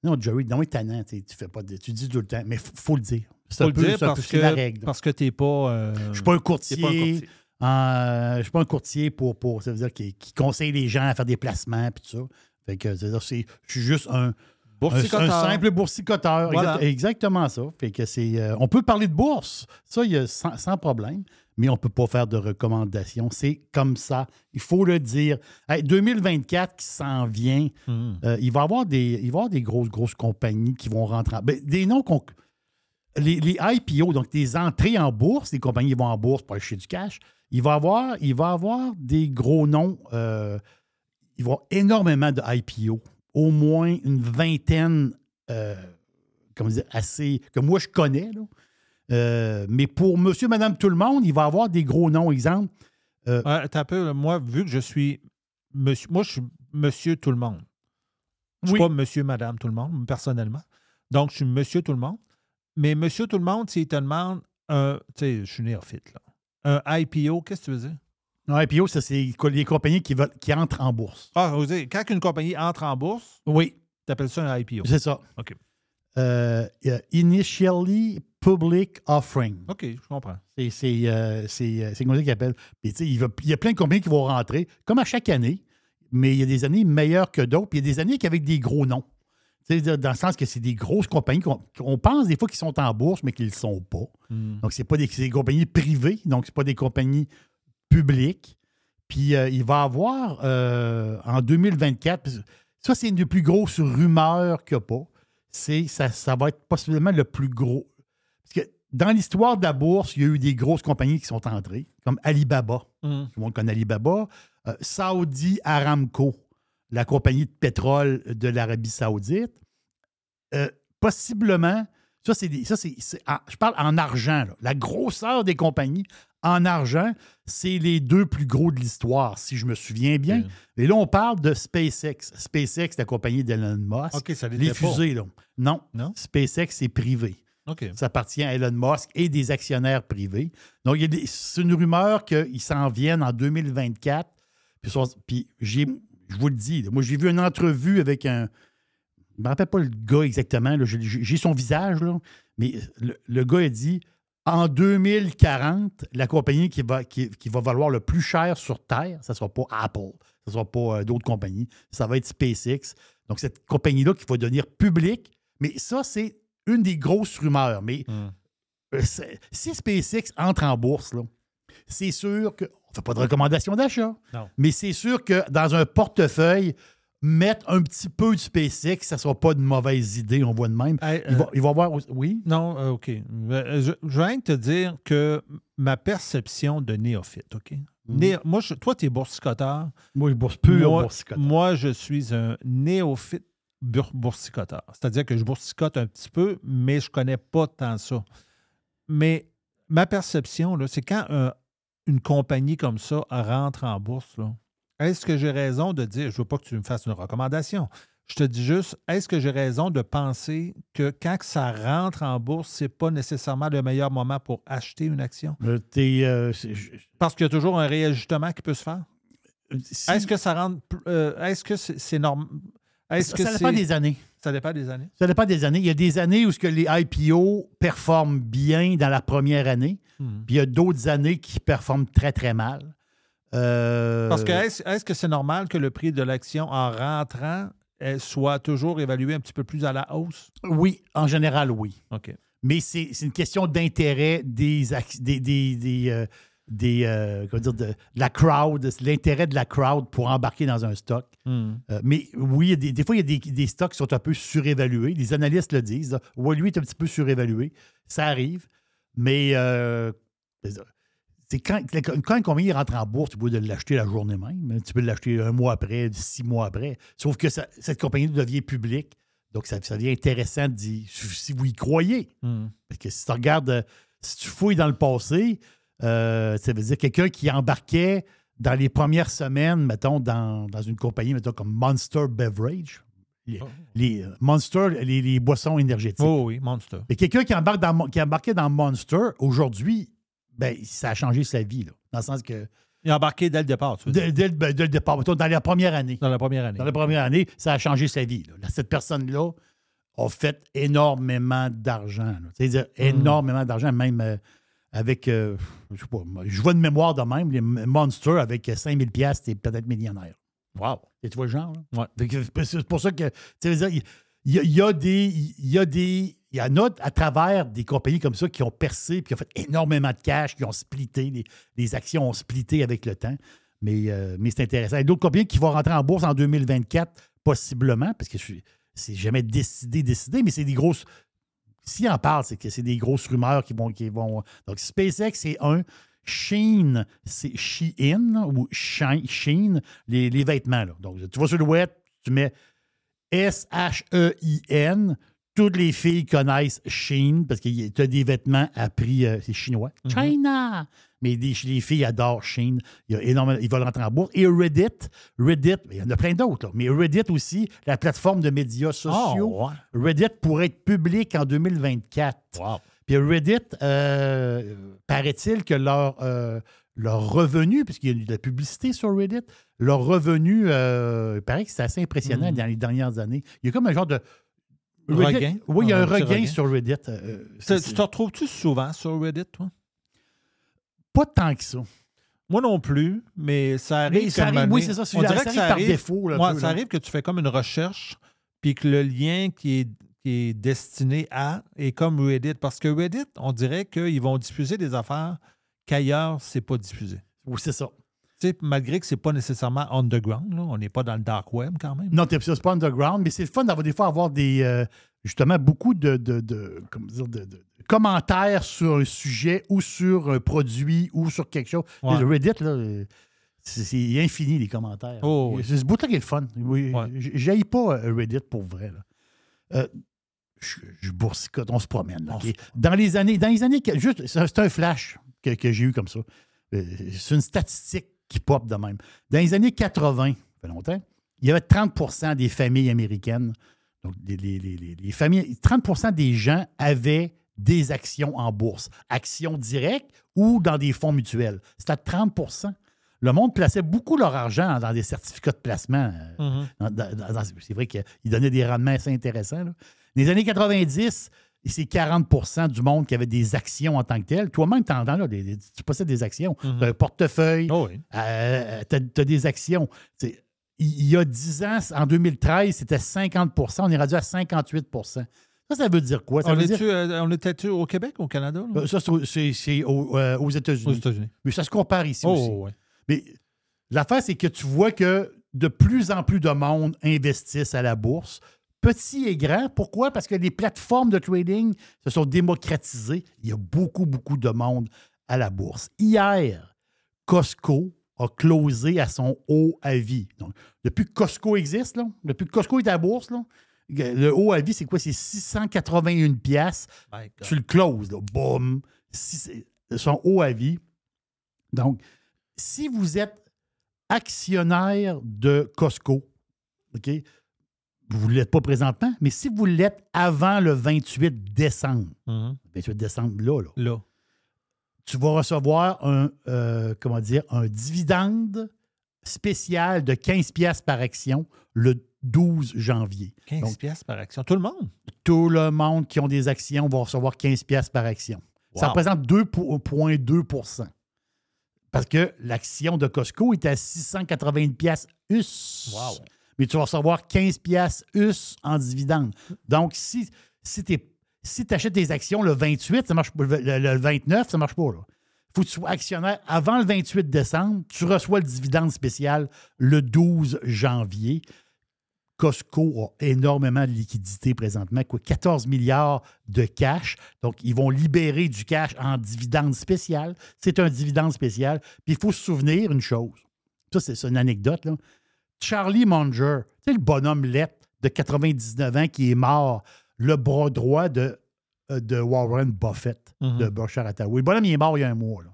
Non, Jerry, non, il est tannant. tu fais pas de- tu dis tout le temps. Mais il faut le dire. Faut un le dire parce c'est la que, règle. parce que t'es pas... euh, Je suis pas un courtier. pas un courtier. Euh, je suis pas un courtier pour, pour ça veut dire qui, qui conseille les gens à faire des placements puis tout ça. Fait que je suis juste un, un, Boursicoteur. un simple boursicoteur. Voilà. Exact- exactement ça. Fait que c'est euh, on peut parler de bourse, ça il y a sans, sans problème, mais on peut pas faire de recommandations. C'est comme ça. Il faut le dire. Hey, 2024 qui s'en vient, Hmm. euh, il va y avoir des il va y avoir des grosses grosses compagnies qui vont rentrer. en- ben, des noms qu'on les, les IPO, donc des entrées en bourse, les compagnies qui vont en bourse pour acheter du cash, il va y avoir, il va y avoir des gros noms. euh, il va y avoir énormément de IPO, au moins une vingtaine, euh, comment dire, assez, que moi je connais. là. Euh, mais pour monsieur, madame, tout le monde, il va y avoir des gros noms. Exemple, Ouais, attends un peu, moi, vu que je suis monsieur, moi, je suis monsieur tout le monde. Je suis Oui. pas monsieur, madame tout le monde, personnellement. Donc, je suis monsieur tout le monde. Mais monsieur tout le monde, s'il te demande un, tu sais, je suis néophyte, là. Un IPO, qu'est-ce que tu veux dire? un IPO, ça, c'est les compagnies qui, veulent, qui entrent en bourse. Ah, vous dire, quand une compagnie entre en bourse, Oui, tu appelles ça un IPO. c'est ça. OK. Euh, initially Public Offering. OK, je comprends. C'est c'est, euh, c'est, euh, comme ça qu'il appelle. Puis, tu sais, il, y a plein de compagnies qui vont rentrer, comme à chaque année, mais il y a des années meilleures que d'autres, puis il y a des années avec des gros noms. Dans le sens que c'est des grosses compagnies qu'on on pense des fois qu'ils sont en bourse, mais qu'ils ne le sont pas. Hmm. Donc, c'est pas des, des compagnies privées, donc c'est pas des compagnies publiques. Puis euh, il va avoir euh, en 2024, parce que ça, c'est une des plus grosses rumeurs qu'il n'y a pas. Ça, ça va être possiblement le plus gros. Parce que dans l'histoire de la bourse, il y a eu des grosses compagnies qui sont entrées, comme Alibaba. Hmm. Tout le monde connaît Alibaba. Euh, Saudi Aramco, la compagnie de pétrole de l'Arabie Saoudite. Euh, possiblement, ça, c'est des- ça, c'est, c'est en- je parle en argent. là. La grosseur des compagnies en argent, c'est les deux plus gros de l'histoire, si je me souviens bien. Et là, on parle de SpaceX. SpaceX, la compagnie d'Elon Musk. Ça les pas. fusées, là. Non. Non? SpaceX, c'est privé. Ça appartient à Elon Musk et des actionnaires privés. Donc, il y a des- c'est une rumeur qu'ils s'en viennent en 2024. Puis, puis j'ai, je vous le dis, moi, j'ai vu une entrevue avec un. Je ne me rappelle pas le gars exactement. j'ai, son visage, là, mais le, le gars a dit en 2040, la compagnie qui va, qui, qui va valoir le plus cher sur Terre, ça ne sera pas Apple, ça ne sera pas euh, d'autres compagnies, ça va être SpaceX. Donc, cette compagnie-là qui va devenir publique, mais ça, c'est une des grosses rumeurs. Mais Hmm. euh, si SpaceX entre en bourse, là, c'est sûr que. On ne fait pas de recommandation d'achat. Non. Mais c'est sûr que dans un portefeuille, mettre un petit peu de SpaceX, ça ne sera pas une mauvaise idée, on voit de même. Hey, il, va, euh, il va Oui? Non, euh, OK. Euh, Je, je viens de te dire que ma perception de néophyte, OK? Mhm. Né- moi, je- toi, tu es boursicoteur. Moi, je bourse pur moi, boursicoteur. moi, je suis un néophyte boursicoteur. C'est-à-dire que je boursicote un petit peu, mais je ne connais pas tant ça. Mais ma perception, c'est quand un- une compagnie comme ça rentre en bourse, là, est-ce que j'ai raison de dire, je ne veux pas que tu me fasses une recommandation, je te dis juste, est-ce que j'ai raison de penser que quand ça rentre en bourse, ce n'est pas nécessairement le meilleur moment pour acheter une action? Euh, euh, Parce qu'il y a toujours un réajustement qui peut se faire? si- Est-ce que ça rentre. euh, est-ce que c'est normal? Est-ce ça, que ça dépend des années. Ça dépend des années. Ça dépend des années. Il y a des années où ce que les IPO performent bien dans la première année, Hmm. puis il y a d'autres années qui performent très, très mal. Euh, Parce que est-ce que c'est normal que le prix de l'action en rentrant euh, soit toujours évalué un petit peu plus à la hausse? Oui, en général, oui. OK. Mais c'est une question d'intérêt des, des, des, des, euh, des, euh, comment dire, de, de la crowd, l'intérêt de la crowd pour embarquer dans un stock. Hmm. Euh, mais oui, des fois, il y a des, des stocks qui sont un peu surévalués. Les analystes le disent. là. Ouais, lui est un petit peu surévalué. Ça arrive. Mais euh, c'est quand, quand une compagnie rentre en bourse, tu peux l'acheter la journée même. hein. Tu peux l'acheter un mois après, six mois après. Sauf que ça- cette compagnie devient publique. Donc, ça, ça devient intéressant de dire, si vous y croyez. Hmm. Parce que si tu regardes, euh, si tu fouilles dans le passé, euh, ça veut dire quelqu'un qui embarquait dans les premières semaines, mettons, dans, dans une compagnie, mettons, comme Monster Beverage. Les, les, euh, Monster, les, les boissons énergétiques. Oh oui, Monster. Mais quelqu'un qui, embarque dans, qui embarquait dans Monster, aujourd'hui, ben, ça a changé sa vie. Là, dans le sens que, Il a embarqué dès le départ, tu veux dire. dès, ben, dès le départ, dans la première année, Dans la première année. dans la première année, ça a changé sa vie. là. Cette personne-là a fait énormément d'argent. C'est-à-dire énormément d'argent, même euh, avec, euh, je sais pas, moi, je vois de mémoire de même, les Monsters avec 5000 pièces, t'es peut-être millionnaire. Wow. Et tu vois le genre? là? Ouais. C'est pour ça que, tu sais, il y, a- il y a des... Il y a des... Il y en a à travers des compagnies comme ça qui ont percé puis qui ont fait énormément de cash, qui ont splitté, les, les actions ont splitté avec le temps. Mais, euh, mais c'est intéressant. Il y a d'autres compagnies qui vont rentrer en bourse en 2024, possiblement, parce que c'est jamais décidé, décidé, mais c'est des grosses. S'il en parle, c'est que c'est des grosses rumeurs qui vont. Qui vont donc, SpaceX, c'est un. Sheen, c'est Shein ou Sheen, les, les vêtements. Là. Donc, tu vas sur le web, tu mets S-H-E-I-N. Toutes les filles connaissent Sheen parce que tu as des vêtements à prix, euh, c'est chinois. China! Mais les filles adorent Sheen. Il y a énormément, ils veulent rentrer en bourse. Et Reddit, Reddit, il y en a plein d'autres, mais Reddit aussi, la plateforme de médias sociaux, Oh, ouais. Reddit pourrait être public en 2024. Wow. Puis Reddit, euh, paraît-il que leur, euh, leur revenu, puisqu'il y a eu de la publicité sur Reddit, leur revenu, euh, il paraît que c'est assez impressionnant Mm. dans les dernières années. Il y a comme un genre de. Reddit- Regain. Oui, il y a un regain regain. sur Reddit. Ça, tu te retrouves-tu souvent sur Reddit, toi? Pas tant que ça. Moi non plus, mais ça arrive. Mais ça arrive, oui, c'est ça, on dirait que ça par arrive, défaut, là, un Ouais, peu, ça là. arrive que tu fais comme une recherche, puis que le lien qui est, qui est destiné à est comme Reddit. Parce que Reddit, on dirait qu'ils vont diffuser des affaires qu'ailleurs, c'est pas diffusé. Oui, c'est ça. Malgré que c'est pas nécessairement underground, là, on n'est pas dans le dark web quand même. Non, c'est pas underground, mais c'est le fun d'avoir des fois avoir des euh, justement beaucoup de, de, de- comment dire, de- commentaires sur un sujet ou sur un produit ou sur quelque chose. Ouais. Le Reddit, là, euh, c'est infini les commentaires. Oh, oui. C'est ce bout-là qui est le fun. Oui, J'aille pas euh, Reddit pour vrai. là. Euh, je, je boursicote, on se promène. là? Dans les années, dans les années, juste, c'est un- flash que, que j'ai eu comme ça. Euh, C'est une statistique qui pop de même. Dans les années 80, ça fait longtemps, il y avait 30% des familles américaines. Donc, les, les- les- les- les familles, 30% des gens avaient des actions en bourse, actions directes ou dans des fonds mutuels. C'était à 30% Le monde plaçait beaucoup leur argent dans des certificats de placement. euh, Mhm. dans- c'est vrai qu'ils donnaient des rendements assez intéressants. là. Les années 90, c'est 40% du monde qui avait des actions en tant que telles. Toi-même, tu en as là, des- des- tu possèdes des actions. Mhm. T'as un portefeuille, Oh oui. tu as, des actions. Il y a 10 ans, en 2013, c'était 50% On est rendu à 58% Ça, ça veut dire quoi? Ça On dire, euh, était-tu au Québec, au Canada? là? Euh, ça, c'est au- c'est c'est au- euh, aux États-Unis. Mais ça se compare ici Oh, aussi. ouais. Mais l'affaire, c'est que tu vois que de plus en plus de monde investissent à la bourse, petit et grand. Pourquoi? Parce que les plateformes de trading se sont démocratisées. Il y a beaucoup, beaucoup de monde à la bourse. Hier, Costco a closé à son haut à vie. Donc, depuis que Costco existe, là, depuis que Costco est à la bourse, là, le haut à vie, c'est quoi? C'est 681 pièces. Tu le closes, là. Boum. Son haut à vie. Donc, si vous êtes actionnaire de Costco, OK, vous ne l'êtes pas présentement, mais si vous l'êtes avant le 28 décembre, Mhm. 28 décembre, là, là, Là. tu vas recevoir un, euh, comment dire, un dividende spécial de 15 pièces par action le 12 janvier. 15 Donc, pièces par action. Tout le monde? tout le monde qui ont des actions va recevoir 15 pièces par action. Ça représente 2,2% Parce que l'action de Costco est à 680 pièces US. Wow. Mais tu vas recevoir 15 pièces US en dividende. Donc, si, si tu si achètes tes actions le 28, ça marche. Le, le- le 29, ça marche pas. Il faut que tu sois actionnaire avant le 28 décembre. Tu reçois le dividende spécial le 12 janvier. Costco a énormément de liquidités présentement, quoi, 14 milliards de cash. Donc, ils vont libérer du cash en dividende spécial. C'est un dividende spécial. Puis, il faut se souvenir une chose. Ça, c'est une anecdote. Là. Charlie Munger, tu sais, le bonhomme lettre de 99 ans qui est mort, le bras droit de, euh, de Warren Buffett, Mhm. de Berkshire Hathaway. Le bonhomme, il est mort il y a un mois. là.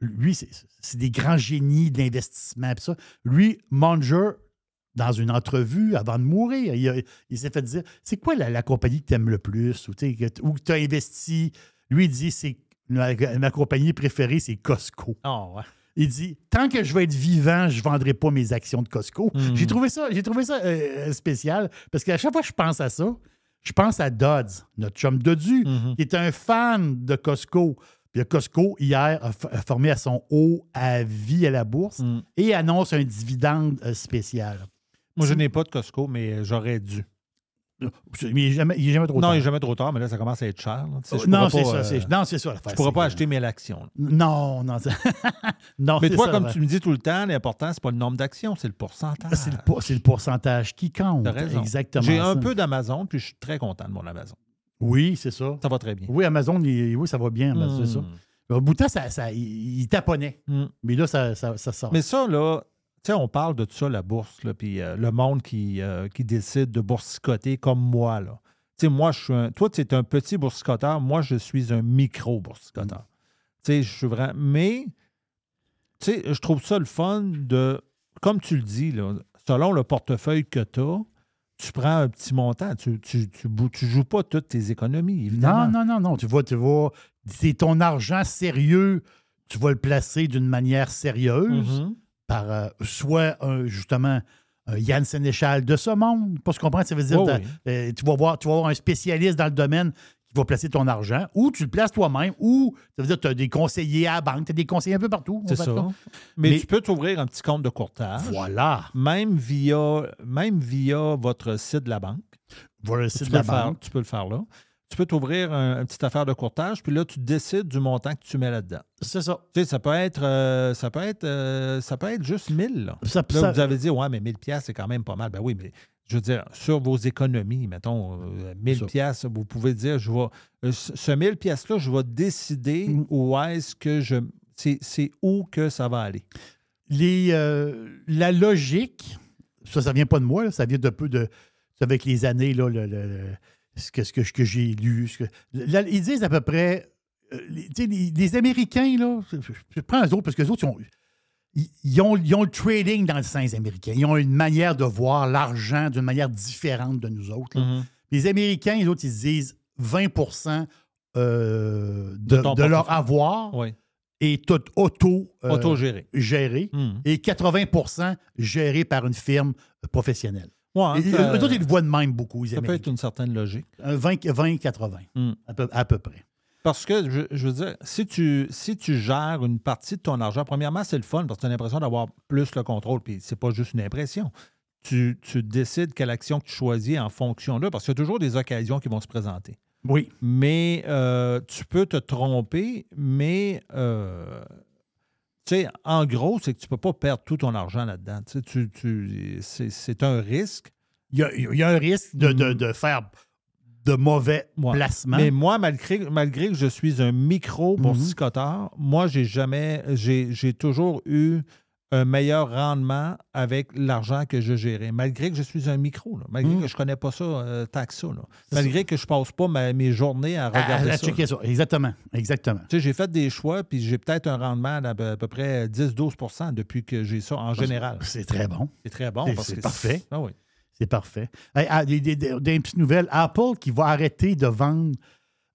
Lui, c'est- des grands génies de l'investissement. ça. Lui, Munger, dans une entrevue avant de mourir, il, s'est fait dire c'est quoi la, la compagnie que tu aimes le plus? Ou que- tu as investi? Lui, il dit c'est ma, ma compagnie préférée, c'est Costco. Oh, ouais. Il dit tant que je vais être vivant, je ne vendrai pas mes actions de Costco. J'ai trouvé ça, j'ai trouvé ça euh, spécial parce qu'à chaque fois que je pense à ça, je pense à Dodds, notre chum Dodu, Mhm. qui est un fan de Costco. Puis le Costco, hier, a, formé à son haut à vie à la bourse Mm. et annonce un dividende euh, spécial. Moi, je n'ai pas de Costco, mais j'aurais dû. Il n'est jamais, jamais trop non, tard. il n'est jamais trop tard, mais là, ça commence à être cher. là. Tu sais, je non, c'est ça. euh, Non, c'est ça ne pourrais pas acheter mes actions. là. Non, non. c'est- [LAUGHS] non Mais toi, ça, comme tu me dis tout le temps, l'important, c'est pas le nombre d'actions, c'est le pourcentage. C'est le, pour- c'est le pourcentage qui compte. Raison. Exactement. J'ai un ça. peu d'Amazon, puis je suis très content de mon Amazon. Oui, c'est ça. Ça va très bien. Oui, Amazon, il- oui, ça va bien. c'est ça. Hmm. Au bout de temps, ça, ça- il, il taponnait. Hmm. Mais là, ça, ça, ça sort. Mais ça, là, sais, on parle de ça, la bourse, puis euh, le monde qui, euh, qui décide de boursicoter comme moi, là. Tu sais, moi, je suis un. Toi, tu es un petit boursicoteur. Moi, je suis un micro-boursicoteur. Tu sais, je suis vraiment. Mais, tu sais, je trouve ça le fun de. Comme tu le dis, là, selon le portefeuille que tu as, tu prends un petit montant. Tu tu, tu, tu joues pas toutes tes économies, évidemment. non, non, non, non. Tu vois, tu vois, c'est ton argent sérieux. Tu vas le placer d'une manière sérieuse Mhm. Par euh, soit un- justement un Yann Sénéchal de ce monde. Pas ce qu'on comprend, ça veut dire oui. euh, tu, vas voir, tu vas un spécialiste dans le domaine qui va placer ton argent, ou tu le places toi-même, ou ça veut dire que tu as des conseillers à la banque, tu as des conseillers un peu partout. C'est ça. Mais, Mais- tu peux t'ouvrir un petit compte de courtage. Voilà. Même via, même via votre site de la banque. Voilà le tu, site peux de la faire, banque. tu peux le faire là. Tu peux t'ouvrir un, une petite affaire de courtage, puis là, tu décides du montant que tu mets là-dedans. C'est ça. Tu sais, ça peut être, euh, ça peut être, euh, ça peut être juste 1000. Là. Ça- Là, ça- vous avez dit, ouais, mais 1000 pièces c'est quand même pas mal. Ben oui, mais je veux dire, sur vos économies, mettons, euh, 1000 Ça. pièces, vous pouvez dire, je vais, euh, ce ce 1000 pièces-là, je vais décider Mm. où est-ce que je, c'est, où que ça va aller. Les, euh, la logique, ça, ça vient pas de moi, là, ça vient de peu de. avec les années, là, le- le- le- ce que, ce que, j'ai lu. ce que- là, ils disent à peu près. euh, les, les- les Américains, là, je, prends eux autres parce que les autres, ils ont, ils, ils ont, ils ont le trading dans le sein les Américains. Ils ont une manière de voir l'argent d'une manière différente de nous autres. Mm-hmm. Les Américains, les autres, ils se disent 20 euh, de, De ton de leur avoir Oui. est tout auto, euh, Autogéré. géré Mhm. et 80% géré par une firme professionnelle. Ouais, eux autres, ils le voient de même beaucoup, les Ça peut être une certaine logique. Un 20-80, Mm. à, peu, à peu près. Parce que, je, je veux dire, si tu, si tu gères une partie de ton argent, premièrement, c'est le fun parce que tu as l'impression d'avoir plus le contrôle. Puis c'est pas juste une impression. Tu, tu décides quelle action que tu choisis en fonction de, parce qu'il y a toujours des occasions qui vont se présenter. Oui. Mais euh, tu peux te tromper, mais euh, sais, en gros, c'est que tu peux pas perdre tout ton argent là-dedans. Tu tu- c'est, un risque. Il y a, il y a un risque de, de- de faire de mauvais Ouais. placements. Mais moi, malgré, malgré que je suis un micro pour Mhm. psychoteur, moi, j'ai jamais, j'ai, j'ai toujours eu un meilleur rendement avec l'argent que je gérais, malgré que je suis un micro, là, malgré Mhm. que je ne connais pas ça euh, tant que ça, là. Malgré que je ne passe pas ma- mes journées à à, regarder à ça. checker ça. Exactement. Exactement. Tu sais, j'ai fait des choix, puis j'ai peut-être un rendement d'à peu, à peu près 10-12% depuis que j'ai ça en général. C'est très bon. C'est très bon. C'est- parce c'est que parfait. Ah oui. C'est parfait. Hey, ah, des, des- des- des petites nouvelles. Apple qui va arrêter de vendre.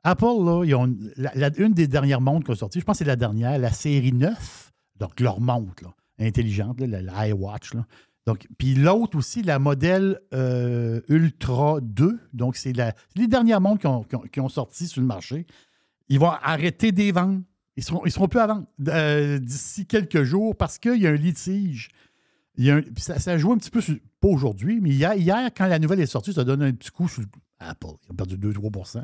Apple, là, ils ont la- la- une des dernières montres qui ont sorti, je pense que c'est la dernière, la série 9, donc leur montre là, intelligente, là, la, la iWatch. Là. Donc, puis l'autre aussi, la modèle euh, Ultra 2, donc c'est les dernières montres qui ont, qui ont- sorti sur le marché. Ils vont arrêter des ventes. Ils seront, ils seront plus à vendre euh, d'ici quelques jours parce qu'il y a un litige. Il y a ça, ça joue un petit peu, pas aujourd'hui, mais hier, hier, quand la nouvelle est sortie, ça donne un petit coup sur Apple. Ils ont perdu 2-3 là,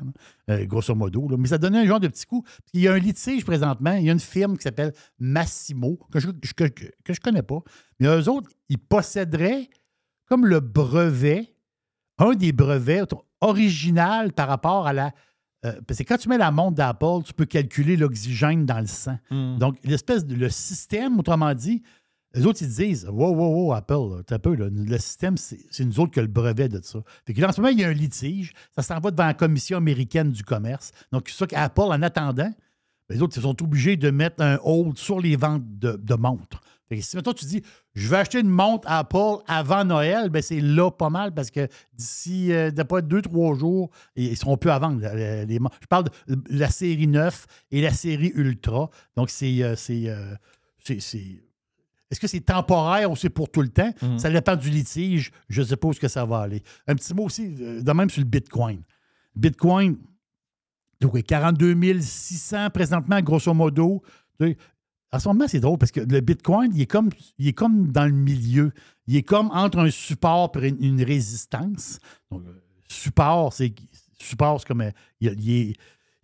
euh, grosso modo. là. Mais ça donnait un genre de petit coup. Il y a un litige présentement. Il y a une firme qui s'appelle Massimo, que je ne que, je connais pas. Mais eux autres, ils posséderaient comme le brevet, un des brevets original par rapport à la. euh, parce que quand tu mets la montre d'Apple, tu peux calculer l'oxygène dans le sang. Mm. Donc, l'espèce de le système, autrement dit, les autres, ils disent Wow, wow, wow, Apple, là, peu, le système, c'est nous autres qui a le brevet de ça. Fait que là, en ce moment, il y a un litige. Ça s'en va devant la Commission américaine du commerce. Donc, c'est qu'Apple, en attendant, ben, les autres, ils sont obligés de mettre un hold sur les ventes de, montres. Fait que si maintenant tu dis je vais acheter une montre Apple avant Noël, ben c'est là pas mal parce que d'ici euh, deux, trois jours, ils seront plus à vendre. les- les je parle de la série 9 et la série Ultra. Donc, c'est. euh, c'est, euh, est-ce que c'est temporaire ou c'est pour tout le temps? Mhm. Ça dépend du litige. Je ne sais pas où que ça va aller. Un petit mot aussi, euh, de même sur le Bitcoin. Bitcoin, donc, oui, 42 600 présentement, grosso modo. En ce moment, c'est drôle parce que le Bitcoin, il est, comme, il est comme dans le milieu. Il est comme entre un support et une, une résistance. Donc, euh, support, c'est support, c'est comme euh, il, il est-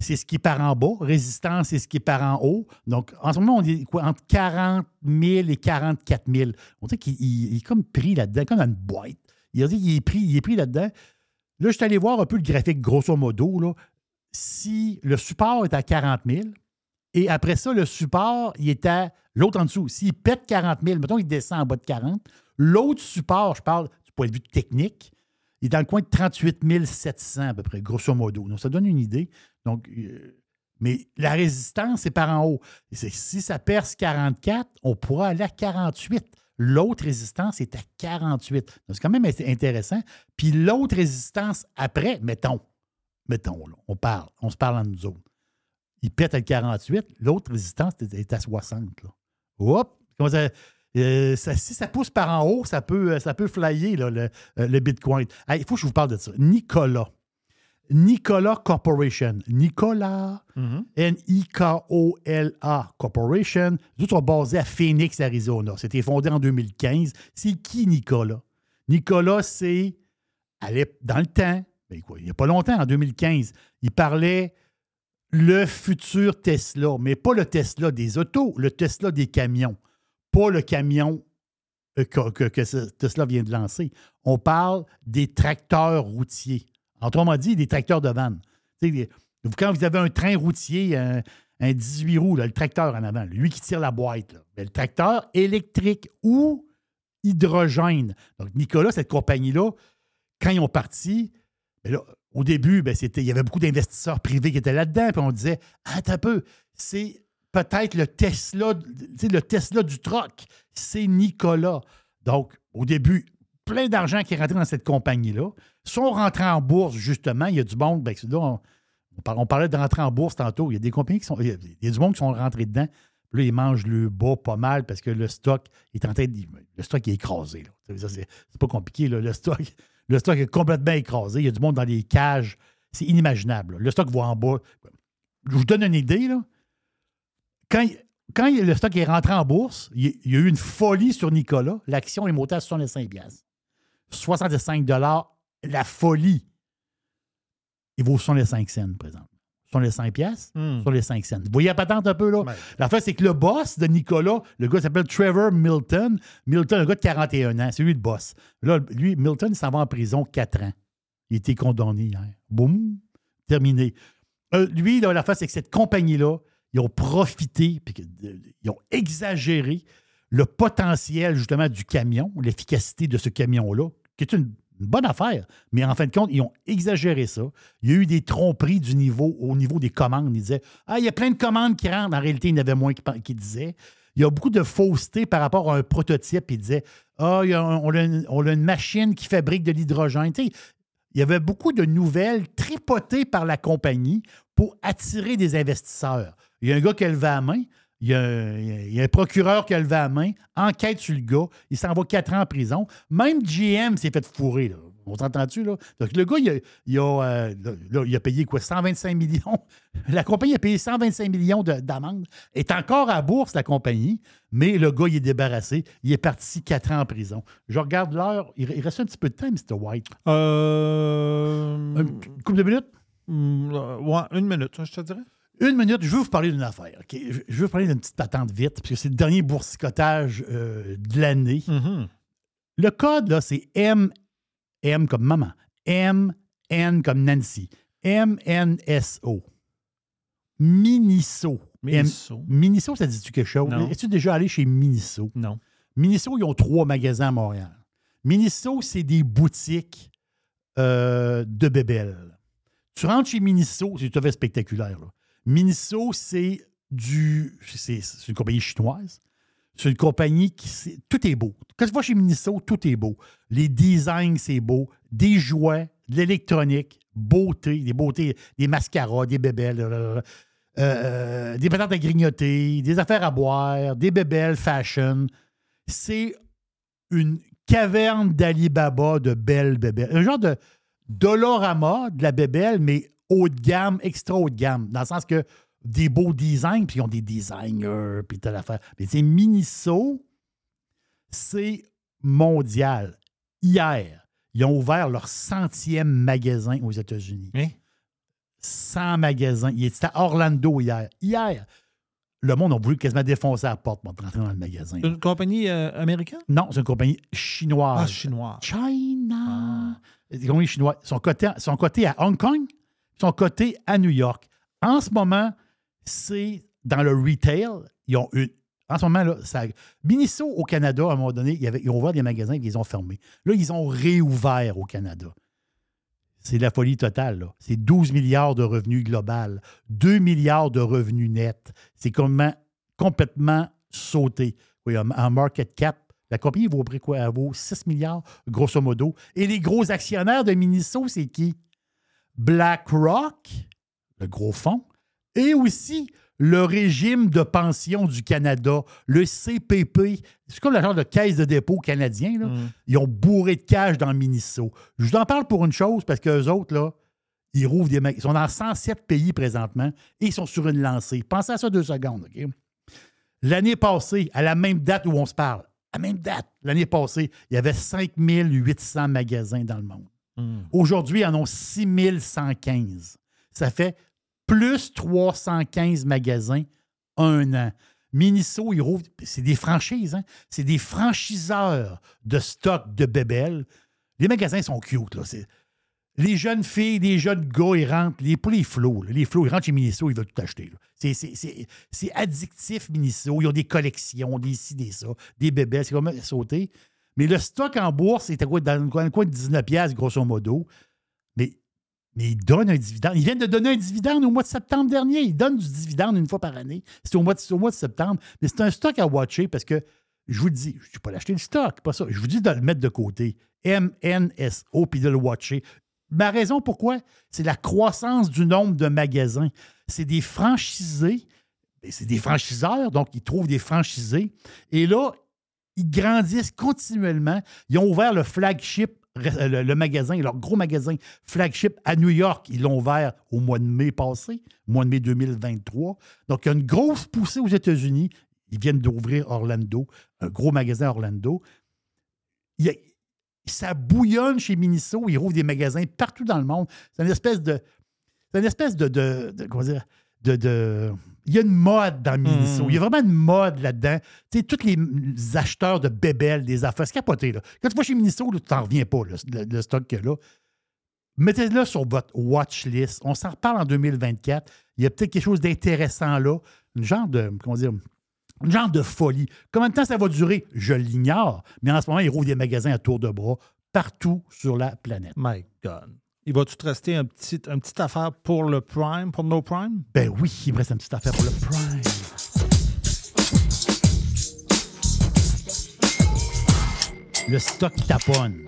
c'est ce qui est par en bas. Résistance, c'est ce qui est par en haut. Donc, en ce moment, on est quoi, entre 40 000 et 44 000. On dirait qu'il il- il est comme pris là-dedans, comme dans une boîte. Il qu'il est pris, il est pris là-dedans. Là, je suis allé voir un peu le graphique grosso modo. Là. Si le support est à 40 000, et après ça, le support, il est à l'autre en dessous. S'il pète 40 000, mettons qu'il descend en bas de 40, l'autre support, je parle du point de vue technique, il est dans le coin de 38 700 à peu près, grosso modo. Donc, ça donne une idée. Donc, euh, mais la résistance, c'est par en haut. Si ça perce 44, on pourra aller à 48. L'autre résistance est à 48. Donc, c'est quand même intéressant. Puis l'autre résistance après, mettons, mettons, on parle, on se parle entre nous autres. Il pète à 48, l'autre résistance est à 60. Là. Hop! Euh, si ça pousse par en haut, ça peut, ça peut flyer euh, le Bitcoin. Il faut que je vous parle de ça. Nicolas. Nicolas Corporation. Nicolas. N-I-K-O-L-A Corporation. Nous sont basés à Phoenix, Arizona. C'était fondé en 2015. C'est qui Nicolas? Nicolas, c'est dans le temps, ben quoi, il n'y a pas longtemps, en 2015, il parlait le futur Tesla, mais pas le Tesla des autos, le Tesla des camions, pas le camion euh, que, que- que ce- Tesla vient de lancer. On parle des tracteurs routiers. Autrement dit, des tracteurs de vanne. Quand vous avez un train routier, un, un 18 roues, le tracteur en avant, lui qui tire la boîte, ben, le tracteur électrique ou hydrogène. Donc, Nicolas, cette compagnie-là, quand ils ont parti, ben au début, ben, il y avait beaucoup d'investisseurs privés qui étaient là-dedans, puis on disait Ah, un peu, c'est peut-être le Tesla, le Tesla du troc, c'est Nicolas. Donc, au début, plein d'argent qui est rentré dans cette compagnie-là. Sont rentrés en bourse, justement. Il y a du monde, ben, on, on par- on parlait de rentrer en bourse tantôt. Il y a des compagnies qui sont. Il y a, du monde qui sont rentrés dedans. Là, ils mangent le bas pas mal parce que le stock est en train de. Le stock est écrasé. C'est pas compliqué. là. Le, stock, [LAUGHS] le stock est complètement écrasé. Il y a du monde dans les cages. C'est inimaginable. Le stock va en bas. Je vous donne une idée. Là. Quand, le stock est rentré en bourse, il y a- eu une folie sur Nicolas. L'action est montée à 65 piastres. 65 la folie. Il vaut 65 cents, par exemple. Sur les 5 piastres, Hmm. sur les 5 cents. Vous voyez la patente un peu, là? La fait, c'est que le boss de Nicolas, le gars s'appelle Trevor Milton. Milton, un gars de 41 ans, c'est lui le boss. Là, lui, Milton, il s'en va en prison 4 ans. Il été condamné hier. Boum, terminé. Euh, lui, là, la face, c'est que cette compagnie-là, ils ont profité, puis euh, ils ont exagéré le potentiel, justement, du camion, l'efficacité de ce camion-là, qui est une, une bonne affaire. Mais en fin de compte, ils ont exagéré ça. Il y a eu des tromperies du niveau, au niveau des commandes. Ils disaient Ah, il y a plein de commandes qui rentrent. En réalité, il y en avait moins qui, disaient. Il y a beaucoup de fausseté par rapport à un prototype. Ils disaient Ah, on, a une, machine qui fabrique de l'hydrogène. Il y avait beaucoup de nouvelles tripotées par la compagnie pour attirer des investisseurs. Il y a un gars qui a levé la main, il y a un, il y a un procureur qui a levé la main, enquête sur le gars, il s'en va quatre ans en prison. Même GM s'est fait fourrer. Là. On s'entend-tu, là? Donc, le gars, il a, il a, euh, là, là, il a payé quoi? 125 millions? [LAUGHS] La compagnie a payé 125 millions de- d'amende. est encore à bourse, la compagnie, mais le gars, il est débarrassé. Il est parti quatre ans en prison. Je regarde l'heure. Il, il reste un petit peu de temps, Mr. White. Euh, Une couple de minutes? mm, euh, ouais, une minute, je te dirais. Une minute, je veux vous parler d'une affaire. Je veux vous parler d'une petite patente vite, parce que c'est le dernier boursicotage euh, de l'année. Mhm. Le code, là, c'est M, M comme maman, M, N comme Nancy, M, N, S, O. Miniso. Miniso. M- Miniso, ça dit-tu quelque chose? Es-tu déjà allé chez Miniso? Non. Miniso, ils ont trois magasins à Montréal. Miniso, c'est des boutiques euh, de bébelles. Tu rentres chez Miniso, c'est tout à fait spectaculaire. là. Miniso, c'est du. C'est une compagnie chinoise. C'est une compagnie qui. c'est- Tout est beau. Quand tu vas chez Miniso, tout est beau. Les designs, c'est beau. Des jouets, de l'électronique, beauté, des beautés, des mascaras, des bébelles, euh, euh, des patates à grignoter, des affaires à boire, des bébelles fashion. C'est une caverne d'Alibaba de belles bébelles. Un genre de Dolorama de la bébelle, mais haut de gamme, extra haut de gamme. Dans le sens que des beaux designs, puis ils ont des designers, puis telle affaire. Mais c'est Miniso, c'est mondial. Hier, ils ont ouvert leur centième magasin aux États-Unis. 100 magasins. Il était à Orlando hier. Hier, le monde a voulu quasiment défoncer la porte pour rentrer dans le magasin. Une compagnie euh, américaine? Non, c'est une compagnie chinoise. Ah, chinoise. China. Des compagnies chinoises. Ils sont cotés, à- sont cotés à Hong Kong, ils sont cotés à New York. En ce moment, c'est dans le retail. Ils ont une. En ce moment, là, Miniso au Canada, à un moment donné, ils ont ouvert des magasins et ils ont fermés. Là, ils ont réouvert au Canada. C'est la folie totale. C'est 12 milliards de revenus global, 2 milliards de revenus nets. C'est complètement sauté. Oui, en, market cap, la compagnie vaut, près quoi? Elle vaut 6 milliards, grosso modo. Et les gros actionnaires de Miniso, c'est qui? BlackRock, le gros fonds, et aussi le régime de pension du Canada, le CPP, c'est comme le genre de caisse de dépôt canadien, là. ils ont bourré de cash dans Miniso. Je vous en parle pour une chose, parce qu'eux autres, là, ils rouvrent des magasins. Ils sont dans 107 pays présentement et ils sont sur une lancée. Pensez à ça deux secondes, OK? L'année passée, à la même date où on se parle, à la même date, l'année passée, il y avait 5800 magasins dans le monde. Aujourd'hui, ils en ont 6115. Ça fait plus 315 magasins un an. Miniso, ils rouvrent, c'est des franchises, hein? c'est des franchiseurs de stock de bébelles. Les magasins sont cute. Là. Les jeunes filles, les jeunes gars, ils rentrent, les, pas les flots, les flots, ils rentrent chez Miniso, ils veulent tout acheter. C'est- addictif, Miniso. Ils ont des collections, des ci, des ça, des bébelles, c'est comme sauter. Mais le stock en bourse, c'était quoi, dans le coin de 19$, piastres, grosso modo. Mais, mais ils donnent un dividende. Ils viennent de donner un dividende au mois de septembre dernier. Ils donnent du dividende une fois par année. C'est au, mois de- au mois de septembre. Mais c'est un stock à watcher parce que je vous dis, je ne dis pas l'acheter le stock, pas ça. Je vous dis de le mettre de côté. MNSO, puis de le watcher. Ma raison pourquoi, c'est la croissance du nombre de magasins. C'est des franchisés, ben, c'est des franchiseurs, donc ils trouvent des franchisés. Et là, ils grandissent continuellement. Ils ont ouvert le flagship, euh, le, magasin, leur gros magasin flagship à New York. Ils l'ont ouvert au mois de mai passé, mois de mai 2023. Donc, il y a une grosse poussée aux États-Unis. Ils viennent d'ouvrir Orlando, un gros magasin Orlando. Il y a- ça bouillonne chez Miniso. Ils rouvrent des magasins partout dans le monde. C'est une espèce de. C'est une espèce de. de, de- comment dire? De, de- il y a une mode dans Miniso. Mm. Il y a vraiment une mode là-dedans. Tu sais, tous les acheteurs de bébelles, des affaires, c'est capoté. Là. Quand tu vas chez Miniso, là, tu t'en reviens pas, là, le, le stock qu'il y a là. Mettez-le sur votre watch list. On s'en reparle en 2024. Il y a peut-être quelque chose d'intéressant là. Une genre de. Comment dire? Une genre de folie. Combien de temps ça va durer? Je l'ignore. Mais en ce moment, ils rouvrent des magasins à tour de bras partout sur la planète. My God. Il va-tu te rester un petit, une petite affaire pour le Prime, pour No Prime? Ben oui, il me reste une petite affaire pour le Prime. Le stock taponne.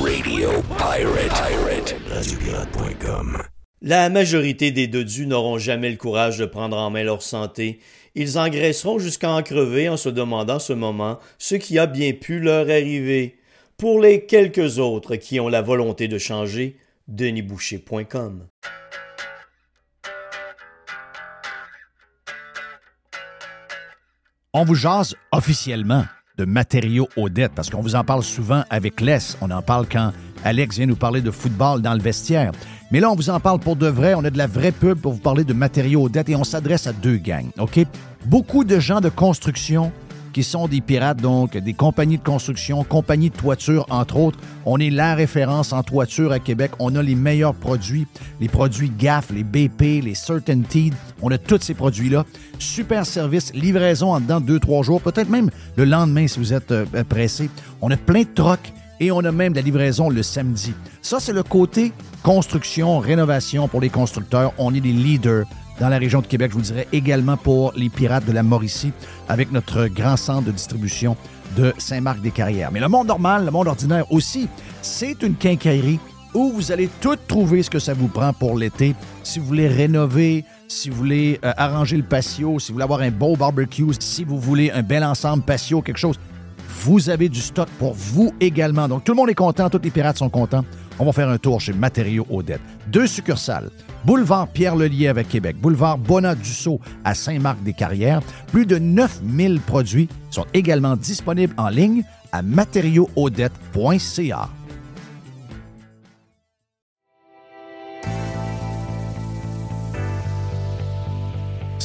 Radio Pirate. Pirate. Radiopirate.com. La majorité des dodus n'auront jamais le courage de prendre en main leur santé. Ils engraisseront jusqu'à en crever en se demandant ce moment ce qui a bien pu leur arriver. Pour les quelques autres qui ont la volonté de changer, denisboucher.com. On vous jase officiellement de matériaux aux dettes parce qu'on vous en parle souvent avec Les. On en parle quand Alex vient nous parler de football dans le vestiaire. Mais là, on vous en parle pour de vrai. On a de la vraie pub pour vous parler de matériaux aux dettes et on s'adresse à deux gangs. OK? Beaucoup de gens de construction qui sont des pirates, donc des compagnies de construction, compagnies de toiture, entre autres. On est la référence en toiture à Québec. On a les meilleurs produits, les produits GAF, les BP, les Certainteed. On a tous ces produits-là. Super service, livraison en dedans de 2-3 jours, peut-être même le lendemain si vous êtes euh, pressé. On a plein de trocs et on a même de la livraison le samedi. Ça, c'est le côté construction, rénovation pour les constructeurs. On est des leaders dans la région de Québec. Je vous dirais également pour les pirates de la Mauricie avec notre grand centre de distribution de Saint-Marc-des-Carrières. Mais le monde normal, le monde ordinaire aussi, c'est une quincaillerie où vous allez tout trouver ce que ça vous prend pour l'été. Si vous voulez rénover, si vous voulez euh, arranger le patio, si vous voulez avoir un beau barbecue, si vous voulez un bel ensemble patio, quelque chose, vous avez du stock pour vous également. Donc, tout le monde est content, tous les pirates sont contents. On va faire un tour chez Matériaux Odette. Deux succursales. Boulevard Pierre-Lelier avec Québec. Boulevard Bonat-Dussault à Saint-Marc-des-Carrières. Plus de 9000 produits sont également disponibles en ligne à matériauxaudette.ca.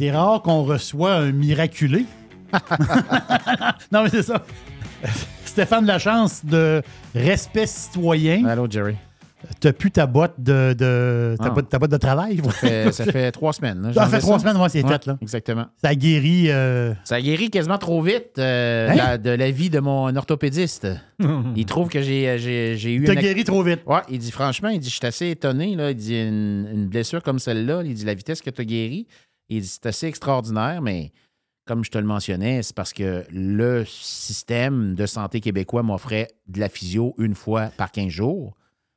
C'est rare qu'on reçoit un miraculé. [LAUGHS] non, mais c'est ça. Stéphane Lachance de Respect citoyen. Allô, Jerry. T'as plus ta boîte de, de- ta, Ah. boîte, ta de travail. Ça fait, ça fait trois semaines. là. Ça fait trois semaines, ouais, c'est fait, là. Exactement. Ça guérit. euh, Ça guérit quasiment trop vite euh, Hein? la- de la vie de mon orthopédiste. [LAUGHS] il trouve que j'ai, j'ai, j'ai eu T'as une guéri trop vite. Ouais, il dit franchement, il dit je suis assez étonné. Là. Il dit une, une blessure comme celle-là, il dit la vitesse que tu as guéri. Il dit c'est assez extraordinaire, mais comme je te le mentionnais, c'est parce que le système de santé québécois m'offrait de la physio une fois par 15 jours.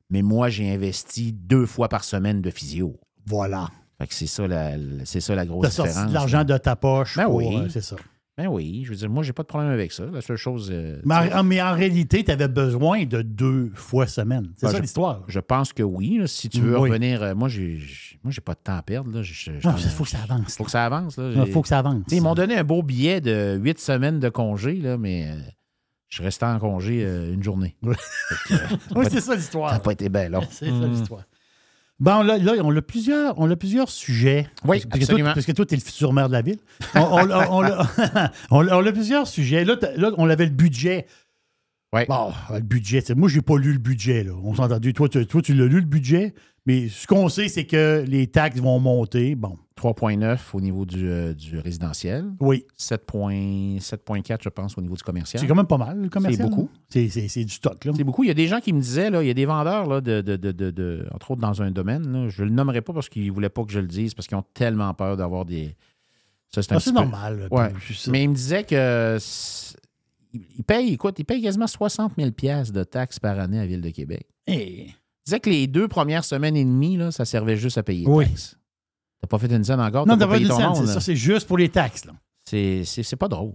Mais moi, j'ai investi deux fois par semaine de physio. Voilà. Fait que c'est ça la, c'est ça la grosse T'as sorti différence. de l'argent de ta poche. Ben pour, oui. euh, c'est ça. Ben oui, je veux dire, moi, j'ai pas de problème avec ça. La seule chose. euh, Mais en, mais en réalité, tu avais besoin de deux fois semaine. C'est ben, ça l'histoire. Je pense que oui. là. si tu veux Oui. revenir. euh, moi, j'ai, j'ai- moi, j'ai pas de temps à perdre. Là. Je- je- je- Non, il faut que ça avance. faut que ça avance. Là. Il faut que ça avance. Ils m'ont donné un beau billet de huit semaines de congé, là, mais euh, je resté en congé euh, une journée. [LAUGHS] Oui. C'est ça l'histoire. Ça n'a pas été bien long. [LAUGHS] C'est ça l'histoire. Bon, là, là, on a plusieurs, on a plusieurs sujets. Oui, parce, que toi, parce que toi, tu es le futur maire de la ville. On, on, on, on a- [LAUGHS] plusieurs sujets. Là, là, on avait le budget. Ouais. Bon, le budget. Moi, j'ai pas lu le budget. Là. On s'est entendu. Toi, tu, toi, tu l'as lu, le budget. Mais ce qu'on sait, c'est que les taxes vont monter. Bon, 3,9 au niveau du, euh, du résidentiel. oui. 7,4, 7,4, je pense, au niveau du commercial. C'est quand même pas mal, le commercial. beaucoup. C'est, c'est- c'est du stock, là. C'est beaucoup. Il y a des gens qui me disaient, là, il y a des vendeurs, là, de, de- de- de- entre autres dans un domaine, là, je ne le nommerai pas parce qu'ils ne voulaient pas que je le dise, parce qu'ils ont tellement peur d'avoir des. Ça, c'est Ah, peu- normal. Ouais. Mais ils me disaient que. Ils payent, écoute, ils payent quasiment 60 000 de taxes par année à Ville de Québec. Eh, Ils disaient que les deux premières semaines et demie, là, ça servait juste à payer les Oui. taxes. T'as pas fait une scène encore, non, t'as pas pas ton ça. monde. C'est ça, c'est juste pour les taxes. Là. C'est pas drôle.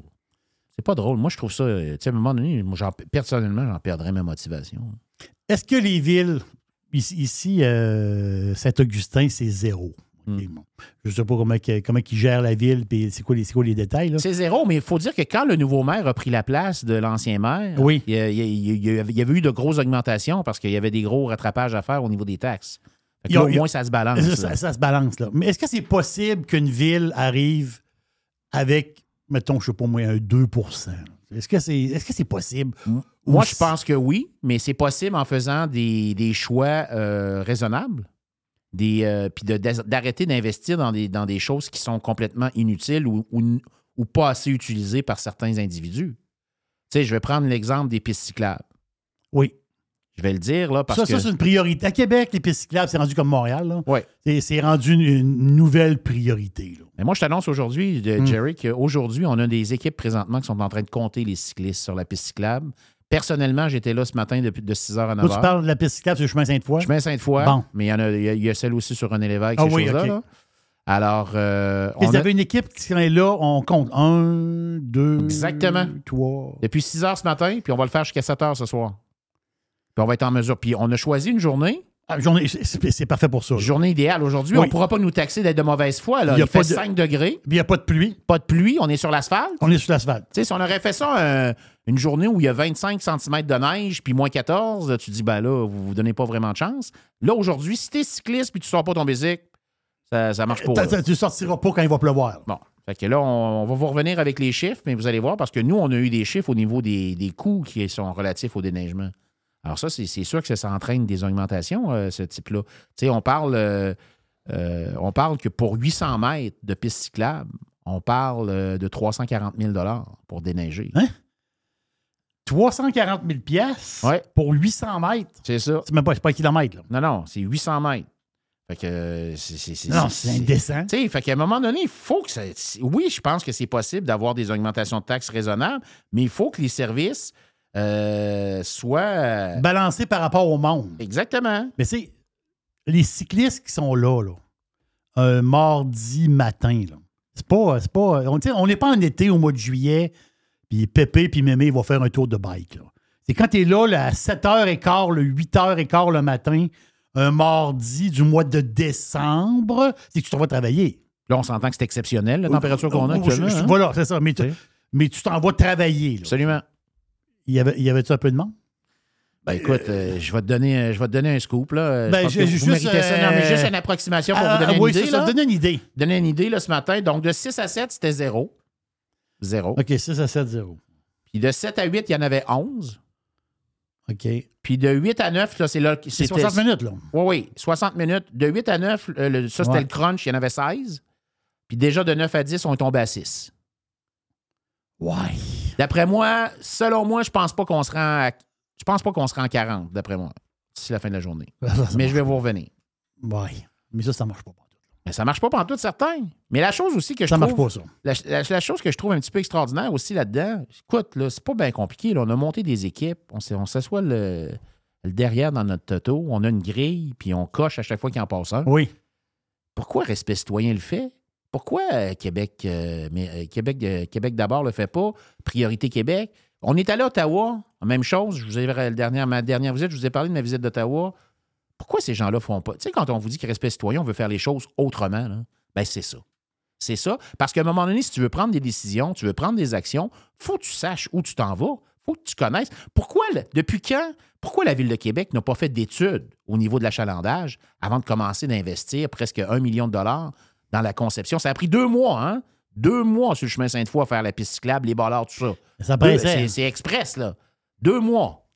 C'est pas drôle. Moi, je trouve ça. euh, Tu sais, à un moment donné, moi, personnellement, j'en perdrais ma motivation. Est-ce que les villes, ici, euh, Saint-Augustin, c'est zéro? Hmm. bon. Je ne sais pas comment, comment ils gèrent la ville, puis c'est quoi, quoi les détails. C'est zéro, mais il faut dire que quand le nouveau maire a pris la place de l'ancien maire, Oui. il y avait eu de grosses augmentations parce qu'il y avait des gros rattrapages à faire au niveau des taxes. Là, au moins, ça se balance. Ça, là. ça- ça se balance. Là. Mais est-ce que c'est possible qu'une ville arrive avec, mettons, je sais pas moi, un 2% Est-ce que c'est est -ce c'est possible? Moi, je pense que oui, mais c'est possible en faisant des, des choix euh, raisonnables. Des, euh, puis de- d'arrêter d'investir dans des, dans des choses qui sont complètement inutiles ou, ou- ou pas assez utilisées par certains individus. Tu sais, je vais prendre l'exemple des pistes cyclables. Oui. Je vais le dire, là, parce ça, que... ça c'est une priorité. À Québec, les pistes cyclables, c'est rendu comme Montréal. là. Ouais. C'est- rendu une, une nouvelle priorité. là. Mais moi, je t'annonce aujourd'hui, de- Hmm. Jerry, qu'aujourd'hui, on a des équipes présentement qui sont en train de compter les cyclistes sur la piste cyclable. Personnellement, j'étais là ce matin depuis de 6h à 9h. Là, tu parles de la piste cyclable sur le chemin Sainte-Foy? Chemin Sainte-Foy. Bon. Mais il y, en a, il y a- celle aussi sur René Lévesque, Ah ces oui, choses-là. Là. Alors, euh, Vous a- avez une équipe qui est là, on compte. Un, deux, Exactement. trois? depuis 6 h ce matin, puis on va le faire jusqu'à 7 h ce soir. Puis on va être en mesure. Puis on a choisi une journée, Ah, journée- c'est- parfait pour ça. là. journée idéale. Aujourd'hui, Oui. on ne pourra pas nous taxer d'être de mauvaise foi. Là. Il y a fait de- 5 degrés, Il n'y a pas de pluie. pas de pluie, on est sur l'asphalte. On est sur l'asphalte. Tu sais, si on aurait fait ça euh, une journée où il y a 25 cm de neige puis moins 14, tu dis, ben là, vous vous donnez pas vraiment de chance. Là, aujourd'hui, si t'es cycliste puis tu sors pas ton bicycle, ça, ça marche pas. Là. t'as- Tu sortiras pas quand il va pleuvoir. Bon. Fait que là, on, on va vous revenir avec les chiffres, mais vous allez voir, parce que nous, on a eu des chiffres au niveau des, des coûts qui sont relatifs au déneigement. Alors ça, c'est sûr que ça entraîne des augmentations, euh, ce type-là. Tu sais, on parle, euh, euh, on parle que pour 800 mètres de piste cyclable, on parle de 340 000 pour déneiger. Hein? 340 000 pièces Ouais. pour 800 mètres? C'est ça. C'est même pas, pas un kilomètre. Là. Non, non, c'est 800 mètres. Fait que c'est- Non, c'est- c'est indécent. Tu sais, fait qu'à un moment donné, il faut que ça. Oui, je pense que c'est possible d'avoir des augmentations de taxes raisonnables, mais il faut que les services euh, soient. euh, Balancé par rapport au monde. Exactement. Mais c'est les cyclistes qui sont là, là un mardi matin, là. C'est pas. C'est pas on n'est pas en été au mois de juillet, puis Pépé puis Mémé vont faire un tour de bike. là. C'est quand tu es là, là, à 7h15, le 8h15 le matin, un mardi du mois de décembre, c'est que tu t'en vas travailler. Là, on s'entend que c'est exceptionnel, la température qu'on a actuellement. hein? Voilà, c'est ça. Mais tu mais tu t'en vas travailler. là. Absolument. Il y avait, y avait-tu un peu de monde? Ben écoute, euh, je, vais te donner, un- je vais te donner un scoop. Là. Je Ben, j'ai vous juste, ça. Non, mais euh, juste une approximation pour Ah, vous donner une oui, idée. ça. là. Donne une idée. Donner une idée là, ce matin. Donc, de 6 à 7, c'était 0. 0. OK, 6 à 7, 0. Puis de 7 à 8, il y en avait 11. OK. Puis de 8 à 9, là, c'est là. C'est c'était- 60 minutes, là. Oui, oui, 60 minutes. De 8 à 9, euh, le- ça, c'était Ouais. le crunch, il y en avait 16. Puis déjà, de 9 à 10, on est tombé à 6. Ouais. D'après moi, selon moi, je pense pas qu'on se rend à... Je pense pas qu'on se rend à 40, d'après moi, d'ici la fin de la journée. [LAUGHS] Mais je vais vous revenir. Ouais. Mais ça, ça marche pas. Mais ça marche pas pendant tout certain. Mais la chose aussi que je Ça marche trouve... pas, ça. La, la- la chose que je trouve un petit peu extraordinaire aussi là-dedans, écoute, là, c'est pas bien compliqué. là. On a monté des équipes, on, on s'assoit le, le derrière dans notre toto, on a une grille, puis on coche à chaque fois qu'il en passe un. Oui. Pourquoi Respect citoyen le fait? Pourquoi euh, Québec, euh, euh, Québec, Québec d'abord le fait pas? Priorité Québec. On est allé à Ottawa, même chose. Je vous ai, la dernière, ma dernière visite, je vous ai parlé de ma visite d'Ottawa. Pourquoi ces gens-là font pas? Tu sais, quand on vous dit que respect citoyen, on veut faire les choses autrement, là, ben c'est ça. C'est ça. Parce qu'à un moment donné, si tu veux prendre des décisions, tu veux prendre des actions, faut que tu saches où tu t'en vas. faut que tu connaisses. Pourquoi, depuis quand, pourquoi la Ville de Québec n'a pas fait d'études au niveau de l'achalandage avant de commencer d'investir presque un million de dollars dans la conception? Ça a pris deux mois, hein? Deux mois sur le chemin Sainte-Foy à faire la piste cyclable, les ballards, tout ça. Ça pressait. c'est- express, là. Deux mois.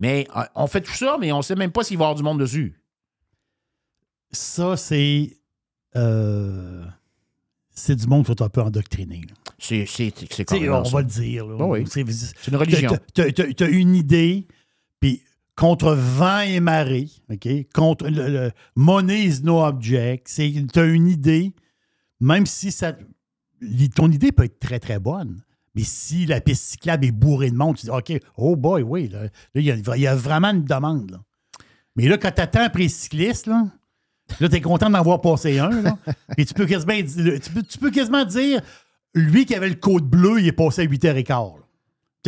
Mais euh, on fait tout ça, mais on ne sait même pas s'il va y avoir du monde dessus. Ça, c'est. euh, c'est du monde qui est un peu endoctriné. C'est on ça. va le dire. Ah oui. C'est une religion. Tu as une idée, puis contre vent et marée, OK? Contre le, le- money is no object. Tu as une idée, même si ça. Ton idée peut être très, très bonne. Mais si la piste cyclable est bourrée de monde, tu dis OK, oh boy, oui, là, il y, y a vraiment une demande. là. Mais là, quand tu attends après cycliste, là, là tu es content d'en avoir passé un. Là, [LAUGHS] puis tu peux, quasiment, di- tu, peux, tu peux quasiment dire lui qui avait le code bleu, il est passé à 8h15.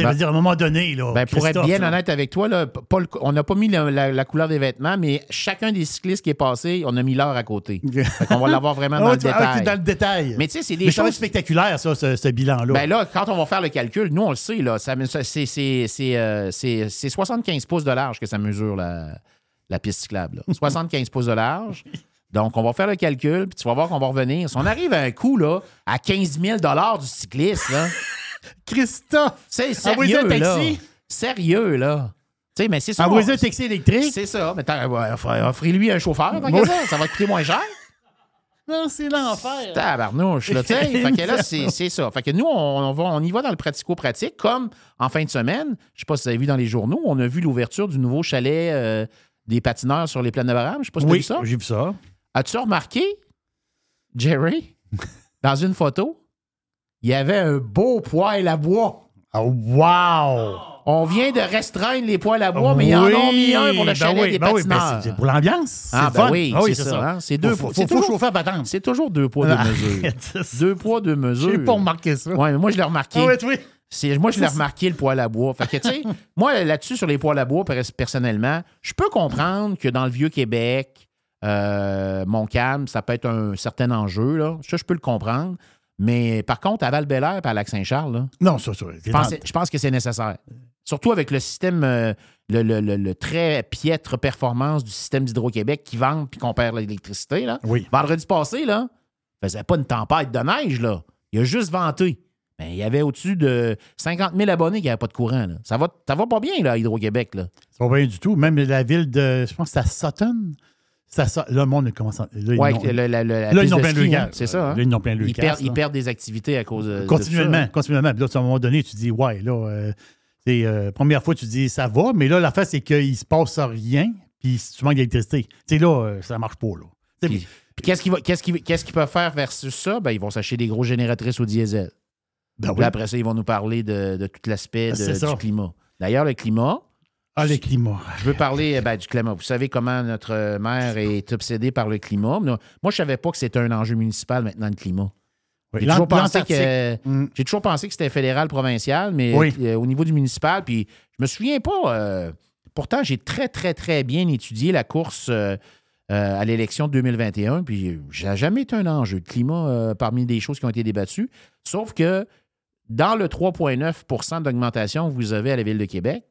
Ben- dire, à un moment donné, là. Ben, pour être bien là, honnête avec toi, là, pas le- on n'a pas mis la, la- la couleur des vêtements, mais chacun des cyclistes qui est passé, on a mis l'heure à côté. [LAUGHS] on va l'avoir vraiment Ah dans le tu- ah, détail. dans le détail. Mais tu sais, c'est des Mais choses. spectaculaire, ça, ce, ce bilan-là. Ben là, quand on va faire le calcul, nous, on le sait, là, ça, c'est, c'est, c'est, euh, c'est- c'est 75 pouces de large que ça mesure la, la piste cyclable. là. [LAUGHS] 75 pouces de large. Donc, on va faire le calcul, puis tu vas voir qu'on va revenir. Si on arrive à un coût là, à 15 000 du cycliste, là, Christophe! c'est Envoyez sérieux, un là. taxi. Sérieux, là. Tu sais, mais c'est ça. Envoyez un taxi électrique? C'est ça. Mais offrez-lui un chauffeur, tant ça. Ça va coûter moins cher. Non, c'est l'enfer. Tabarnouche, là, tu sais. fait que là, c'est c'est ça. Fait que nous, on, on va, on y va dans le pratico-pratique, comme en fin de semaine, je sais pas si vous avez vu dans les journaux, on a vu l'ouverture du nouveau chalet euh, des patineurs sur les plaines de Barham. Je sais pas si tu as vu ça. j'ai vu ça. As-tu remarqué, Jerry, dans une photo, il y avait un beau poêle à bois. Oh, wow! on vient de restreindre les poils à bois, mais ils en ont mis un pour le ben chalet oui, des ben oui, ben patineurs. c'est- pour l'ambiance. Ah, ben fun. oui, Ah c'est ça. C'est deux Faut, faut, chauffer à. C'est toujours deux poids, deux Ah, mesures. [LAUGHS] Deux poids, deux mesures. J'ai pas remarqué ça. Ouais, mais moi, je l'ai remarqué. Ah oui. Moi, je l'ai [LAUGHS] remarqué, le poêle à bois. Fait que, tu sais, [LAUGHS] moi, là-dessus, sur les poêles à bois, pers- personnellement, je peux comprendre que dans le Vieux-Québec, euh, Montcalm, ça peut être un certain enjeu, là. Ça, je peux le comprendre. Mais par contre, à val et à Lac-Saint-Charles, Non, ça, ça. je pense, je pense que c'est nécessaire. Surtout avec le système, euh, le, le- le- le très piètre performance du système d'Hydro-Québec qui vend puis qu'on perd l'électricité. Oui. Vendredi passé, là, faisait pas une tempête de neige. Là. Il a juste venté. Mais il y avait au-dessus de 50 000 abonnés qui n'avaient pas de courant. Là. Ça, va, ça va pas bien, là, Hydro-Québec. Là. C'est pas bien du tout. Même la ville de. Je pense à Sutton. Là, le monde commence à. Là, ils Ouais, le- le- le- la là, ils n'ont de plein ski, le hein. C'est ça. hein? Là, ils n'ont plein ils, perdent, ils là. perdent des activités à cause de, de Continuellement, ça, continuellement. Puis là, à un moment donné, tu dis, ouais, là, euh, c'est euh, première fois, tu dis, ça va, mais là, l'affaire, c'est qu'il se passe rien, puis tu manques d'électricité. Tu sais, là, euh, ça marche pas, là. Puis, puis qu'est-ce qu'ils peuvent faire versus ça? Ben, ils vont s'acheter des gros génératrices au diesel. Ben Puis oui. après ça, ils vont nous parler de, de tout l'aspect de- ça. du climat. D'ailleurs, le climat, Ah, le climat. je veux parler euh, ben, du climat. Vous savez comment notre maire est obsédée par le climat. Moi, je ne savais pas que c'était un enjeu municipal maintenant, le climat. Oui, J'ai toujours, l'Ant- pensé que, l'Antarctique. Mm. j'ai toujours pensé que c'était fédéral, provincial, mais Oui. euh, au niveau du municipal, puis je me souviens pas. euh, pourtant, j'ai très, très, très bien étudié la course euh, à l'élection de 2021, puis ça n'a jamais été un enjeu. Le climat, parmi des choses qui ont été débattues, sauf que dans le 3,9% d'augmentation que vous avez à la Ville de Québec,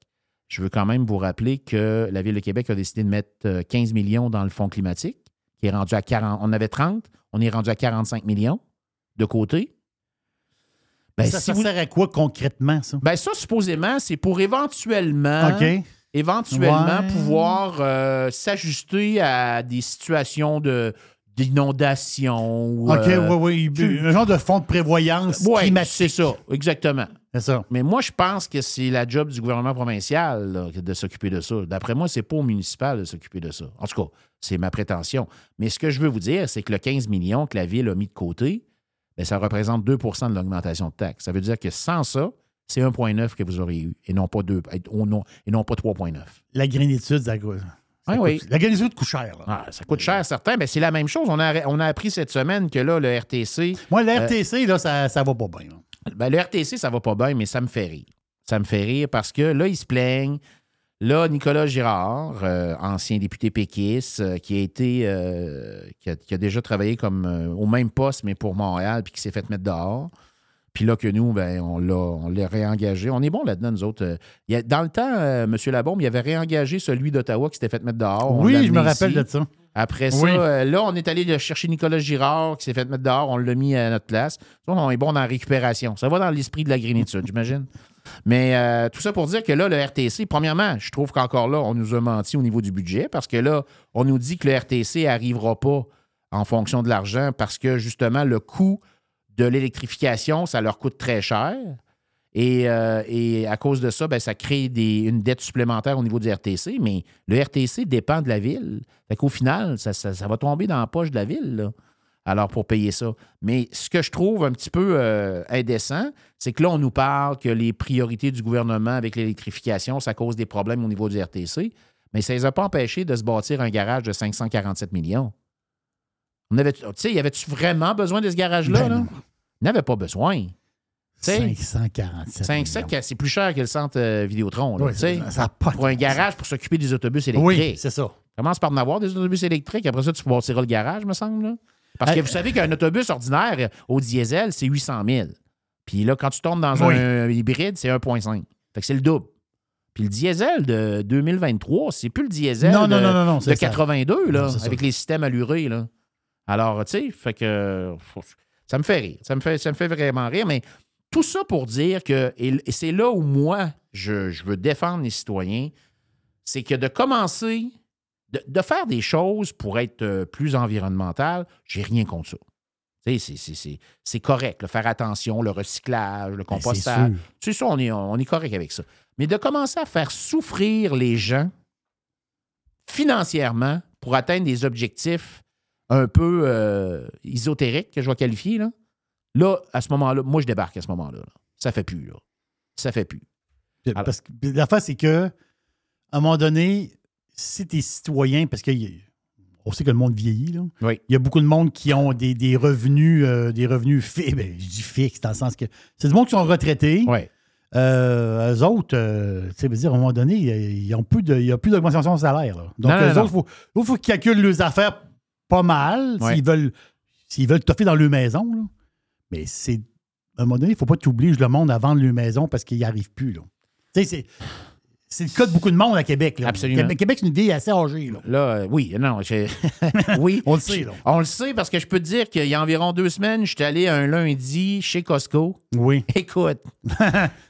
je veux quand même vous rappeler que la Ville de Québec a décidé de mettre euh, 15 millions dans le fonds climatique, qui est rendu à 40. On avait 30, on est rendu à 45 millions de côté. Ben, ça, si ça vous- sert à quoi concrètement, ça? ben, ça, supposément, c'est pour éventuellement, éventuellement Ouais. pouvoir euh, s'ajuster à des situations de d'inondation. OK, euh, oui, oui. Un genre de fonds de prévoyance Ouais, climatique. c'est ça, exactement. C'est ça. Mais moi, je pense que c'est la job du gouvernement provincial là, de s'occuper de ça. D'après moi, c'est pas au municipal de s'occuper de ça. En tout cas, c'est ma prétention. Mais ce que je veux vous dire, c'est que le 15 millions que la Ville a mis de côté, ben, ça représente 2% de l'augmentation de taxes. Ça veut dire que sans ça, c'est 1,9 que vous auriez eu et non pas 2, et non, et non pas 3,9. La grénitude, ça coûte. ça Oui, oui. coûte- La grénitude coûte cher. Ah, ça coûte cher, certain, mais c'est la même chose. On a, on a appris cette semaine que là, le RTC. Moi, euh, l'RTC, là, ça, ça va pas bien. là. Ben, le RTC, ça va pas bien, mais ça me fait rire. Ça me fait rire parce que là, ils se plaignent. Là, Nicolas Girard, euh, ancien député péquiste, euh, qui a été euh, qui, a, qui a déjà travaillé comme au même poste, mais pour Montréal, puis qui s'est fait mettre dehors. Puis là que nous, ben, on l'a, on l'a réengagé. On est bon là-dedans, nous autres. Il y a- dans le temps, M. Labombe, il avait réengagé celui d'Ottawa qui s'était fait mettre dehors. Oui, je me rappelle ici. de ça. Après ça, Oui. euh, là, on est allé chercher Nicolas Girard qui s'est fait mettre dehors. On l'a mis à notre place. On est bon dans la récupération. Ça va dans l'esprit de la grénitude, j'imagine. Mais euh, tout ça pour dire que là, le RTC, premièrement, je trouve qu'encore là, on nous a menti au niveau du budget parce que là, on nous dit que le RTC n'arrivera pas en fonction de l'argent parce que justement, le coût de l'électrification, ça leur coûte très cher. Et, euh, et à cause de ça, ben, ça crée des- une dette supplémentaire au niveau du RTC, mais le RTC dépend de la ville. Fait qu'au final, ça, ça- ça va tomber dans la poche de la ville, là. Alors, pour payer ça. Mais ce que je trouve un petit peu euh, indécent, c'est que là, on nous parle que les priorités du gouvernement avec l'électrification, ça cause des problèmes au niveau du RTC. Mais ça ne les a pas empêchés de se bâtir un garage de 547 millions. On avait, tu sais, y avait-tu vraiment besoin de ce garage-là? Ben là? Il n'avait pas besoin. Tu sais, 547.500, que c'est plus cher que le centre euh, Vidéotron. Là, Oui, ça- pas pour un garage pour s'occuper des autobus électriques. Oui, c'est ça. Commence par en avoir des autobus électriques. Après ça, tu bâtiras le garage, me semble. là. Parce que vous savez qu'un autobus ordinaire euh, au diesel, c'est 800 000. Puis là, quand tu tombes dans Oui. un hybride, c'est 1,5. Fait que c'est le double. Puis le diesel de 2023, c'est plus le diesel Non, de, non, non, de c'est ça. 82, là, avec les systèmes allurés. Là. Alors, tu sais, fait que ça me fait rire. Ça me fait, ça me fait vraiment rire. Mais tout ça pour dire que, et, c'est là où moi, je, je veux défendre les citoyens, c'est que de commencer, de, de faire des choses pour être euh, plus environnemental, j'ai rien contre ça. C'est- c'est- c'est- c'est correct, le faire attention, le recyclage, le compostage. sûr. Tu sais, ça, on est, on est correct avec ça. Mais de commencer à faire souffrir les gens financièrement pour atteindre des objectifs un peu euh, ésotériques, que je vais qualifier, là, là, à ce moment-là, moi, je débarque à ce moment-là. là. Ça fait plus, là. Ça fait plus. Parce que l'affaire, c'est que, à un moment donné, si tu es citoyen, parce qu'on sait que le monde vieillit, là. Oui. Il y a beaucoup de monde qui ont des, des revenus, euh, des revenus fixes. Ben, je dis fixes dans le sens que c'est du monde qui sont retraités. Oui. Euh, eux autres, euh, tu sais, dire, à un moment donné, il n'y a, plus de- il y a plus d'augmentation de salaire. là. Donc, Non, eux non. autres, il faut, qu'ils calculent leurs affaires pas mal s'ils veulent s'ils veulent toffer dans leur maison. là. Mais c'est. À un moment donné, il ne faut pas que tu obliges le monde à vendre leur maison parce qu'ils n'y arrivent plus. là. Tu sais, c'est. C'est le cas de beaucoup de monde à Québec. Là. Absolument. Québec, Québec, c'est une ville assez âgée. Là. Là, euh, oui, non, [LAUGHS] oui. On le sait, là. On le sait parce que je peux te dire qu'il y a environ deux semaines, j'étais allé un lundi chez Costco. Oui. [LAUGHS] Écoute,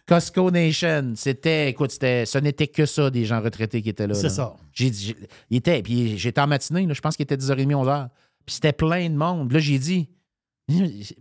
Costco Nation, c'était, écoute, c'était, ce n'était que ça, des gens retraités qui étaient là. C'est ça. J'ai dit, il était, puis j'étais en matinée, là, je pense qu'il était 10h30, 11h. Puis c'était plein de monde. Là, j'ai dit,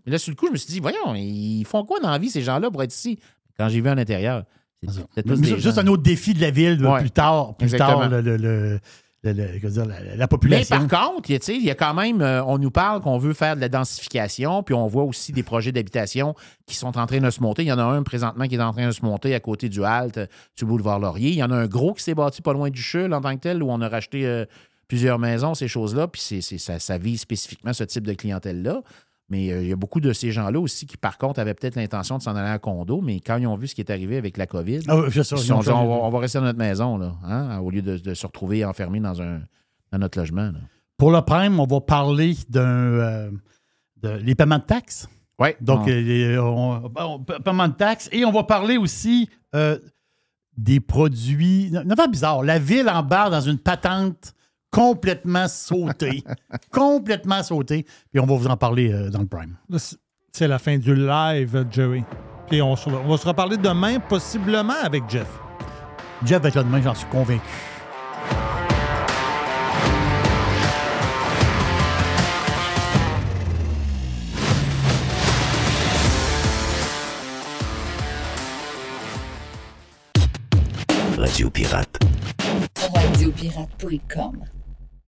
là, sur le coup, je me suis dit, voyons, ils font quoi dans la vie, ces gens-là, pour être ici? Quand j'ai vu à l'intérieur, des Juste un autre défi de la ville Ouais. plus tard. Plus Exactement. tard, le, le- le- le- le- comment dire, la, la Mais population. par contre, il y a- quand même, euh, on nous parle qu'on veut faire de la densification, puis on voit aussi des projets d'habitation qui sont en train de se monter. Il y en a un présentement qui est en train de se monter à côté du Halt, euh, le boulevard Laurier. Il y en a un gros qui s'est bâti pas loin du Chul en tant que tel, où on a racheté euh, plusieurs maisons, ces choses-là, puis c'est, c'est- ça, ça vise spécifiquement ce type de clientèle-là. Mais euh, il y a beaucoup de ces gens-là aussi qui, par contre, avaient peut-être l'intention de s'en aller en condo, mais quand ils ont vu ce qui est arrivé avec la COVID, Ah oui, ils se sont dit, on, va, on va rester dans notre maison, là, hein, au lieu de, de se retrouver enfermés dans, un, dans notre logement. là. Pour le prime, on va parler d'un. euh, de, les paiements de taxes. Oui. Donc, on- euh, les- on- on- paiement de taxes. Et on va parler aussi euh, des produits. Affaire bizarre. La ville embarque dans une patente complètement sautée. [LAUGHS] complètement sautée. Puis on va vous en parler euh, dans le prime. C'est- la fin du live, Jerry. Puis on, se- on va se reparler demain, possiblement avec Jeff. Jeff va être là demain, j'en suis convaincu. Radio Pirate. Radiopirate.com.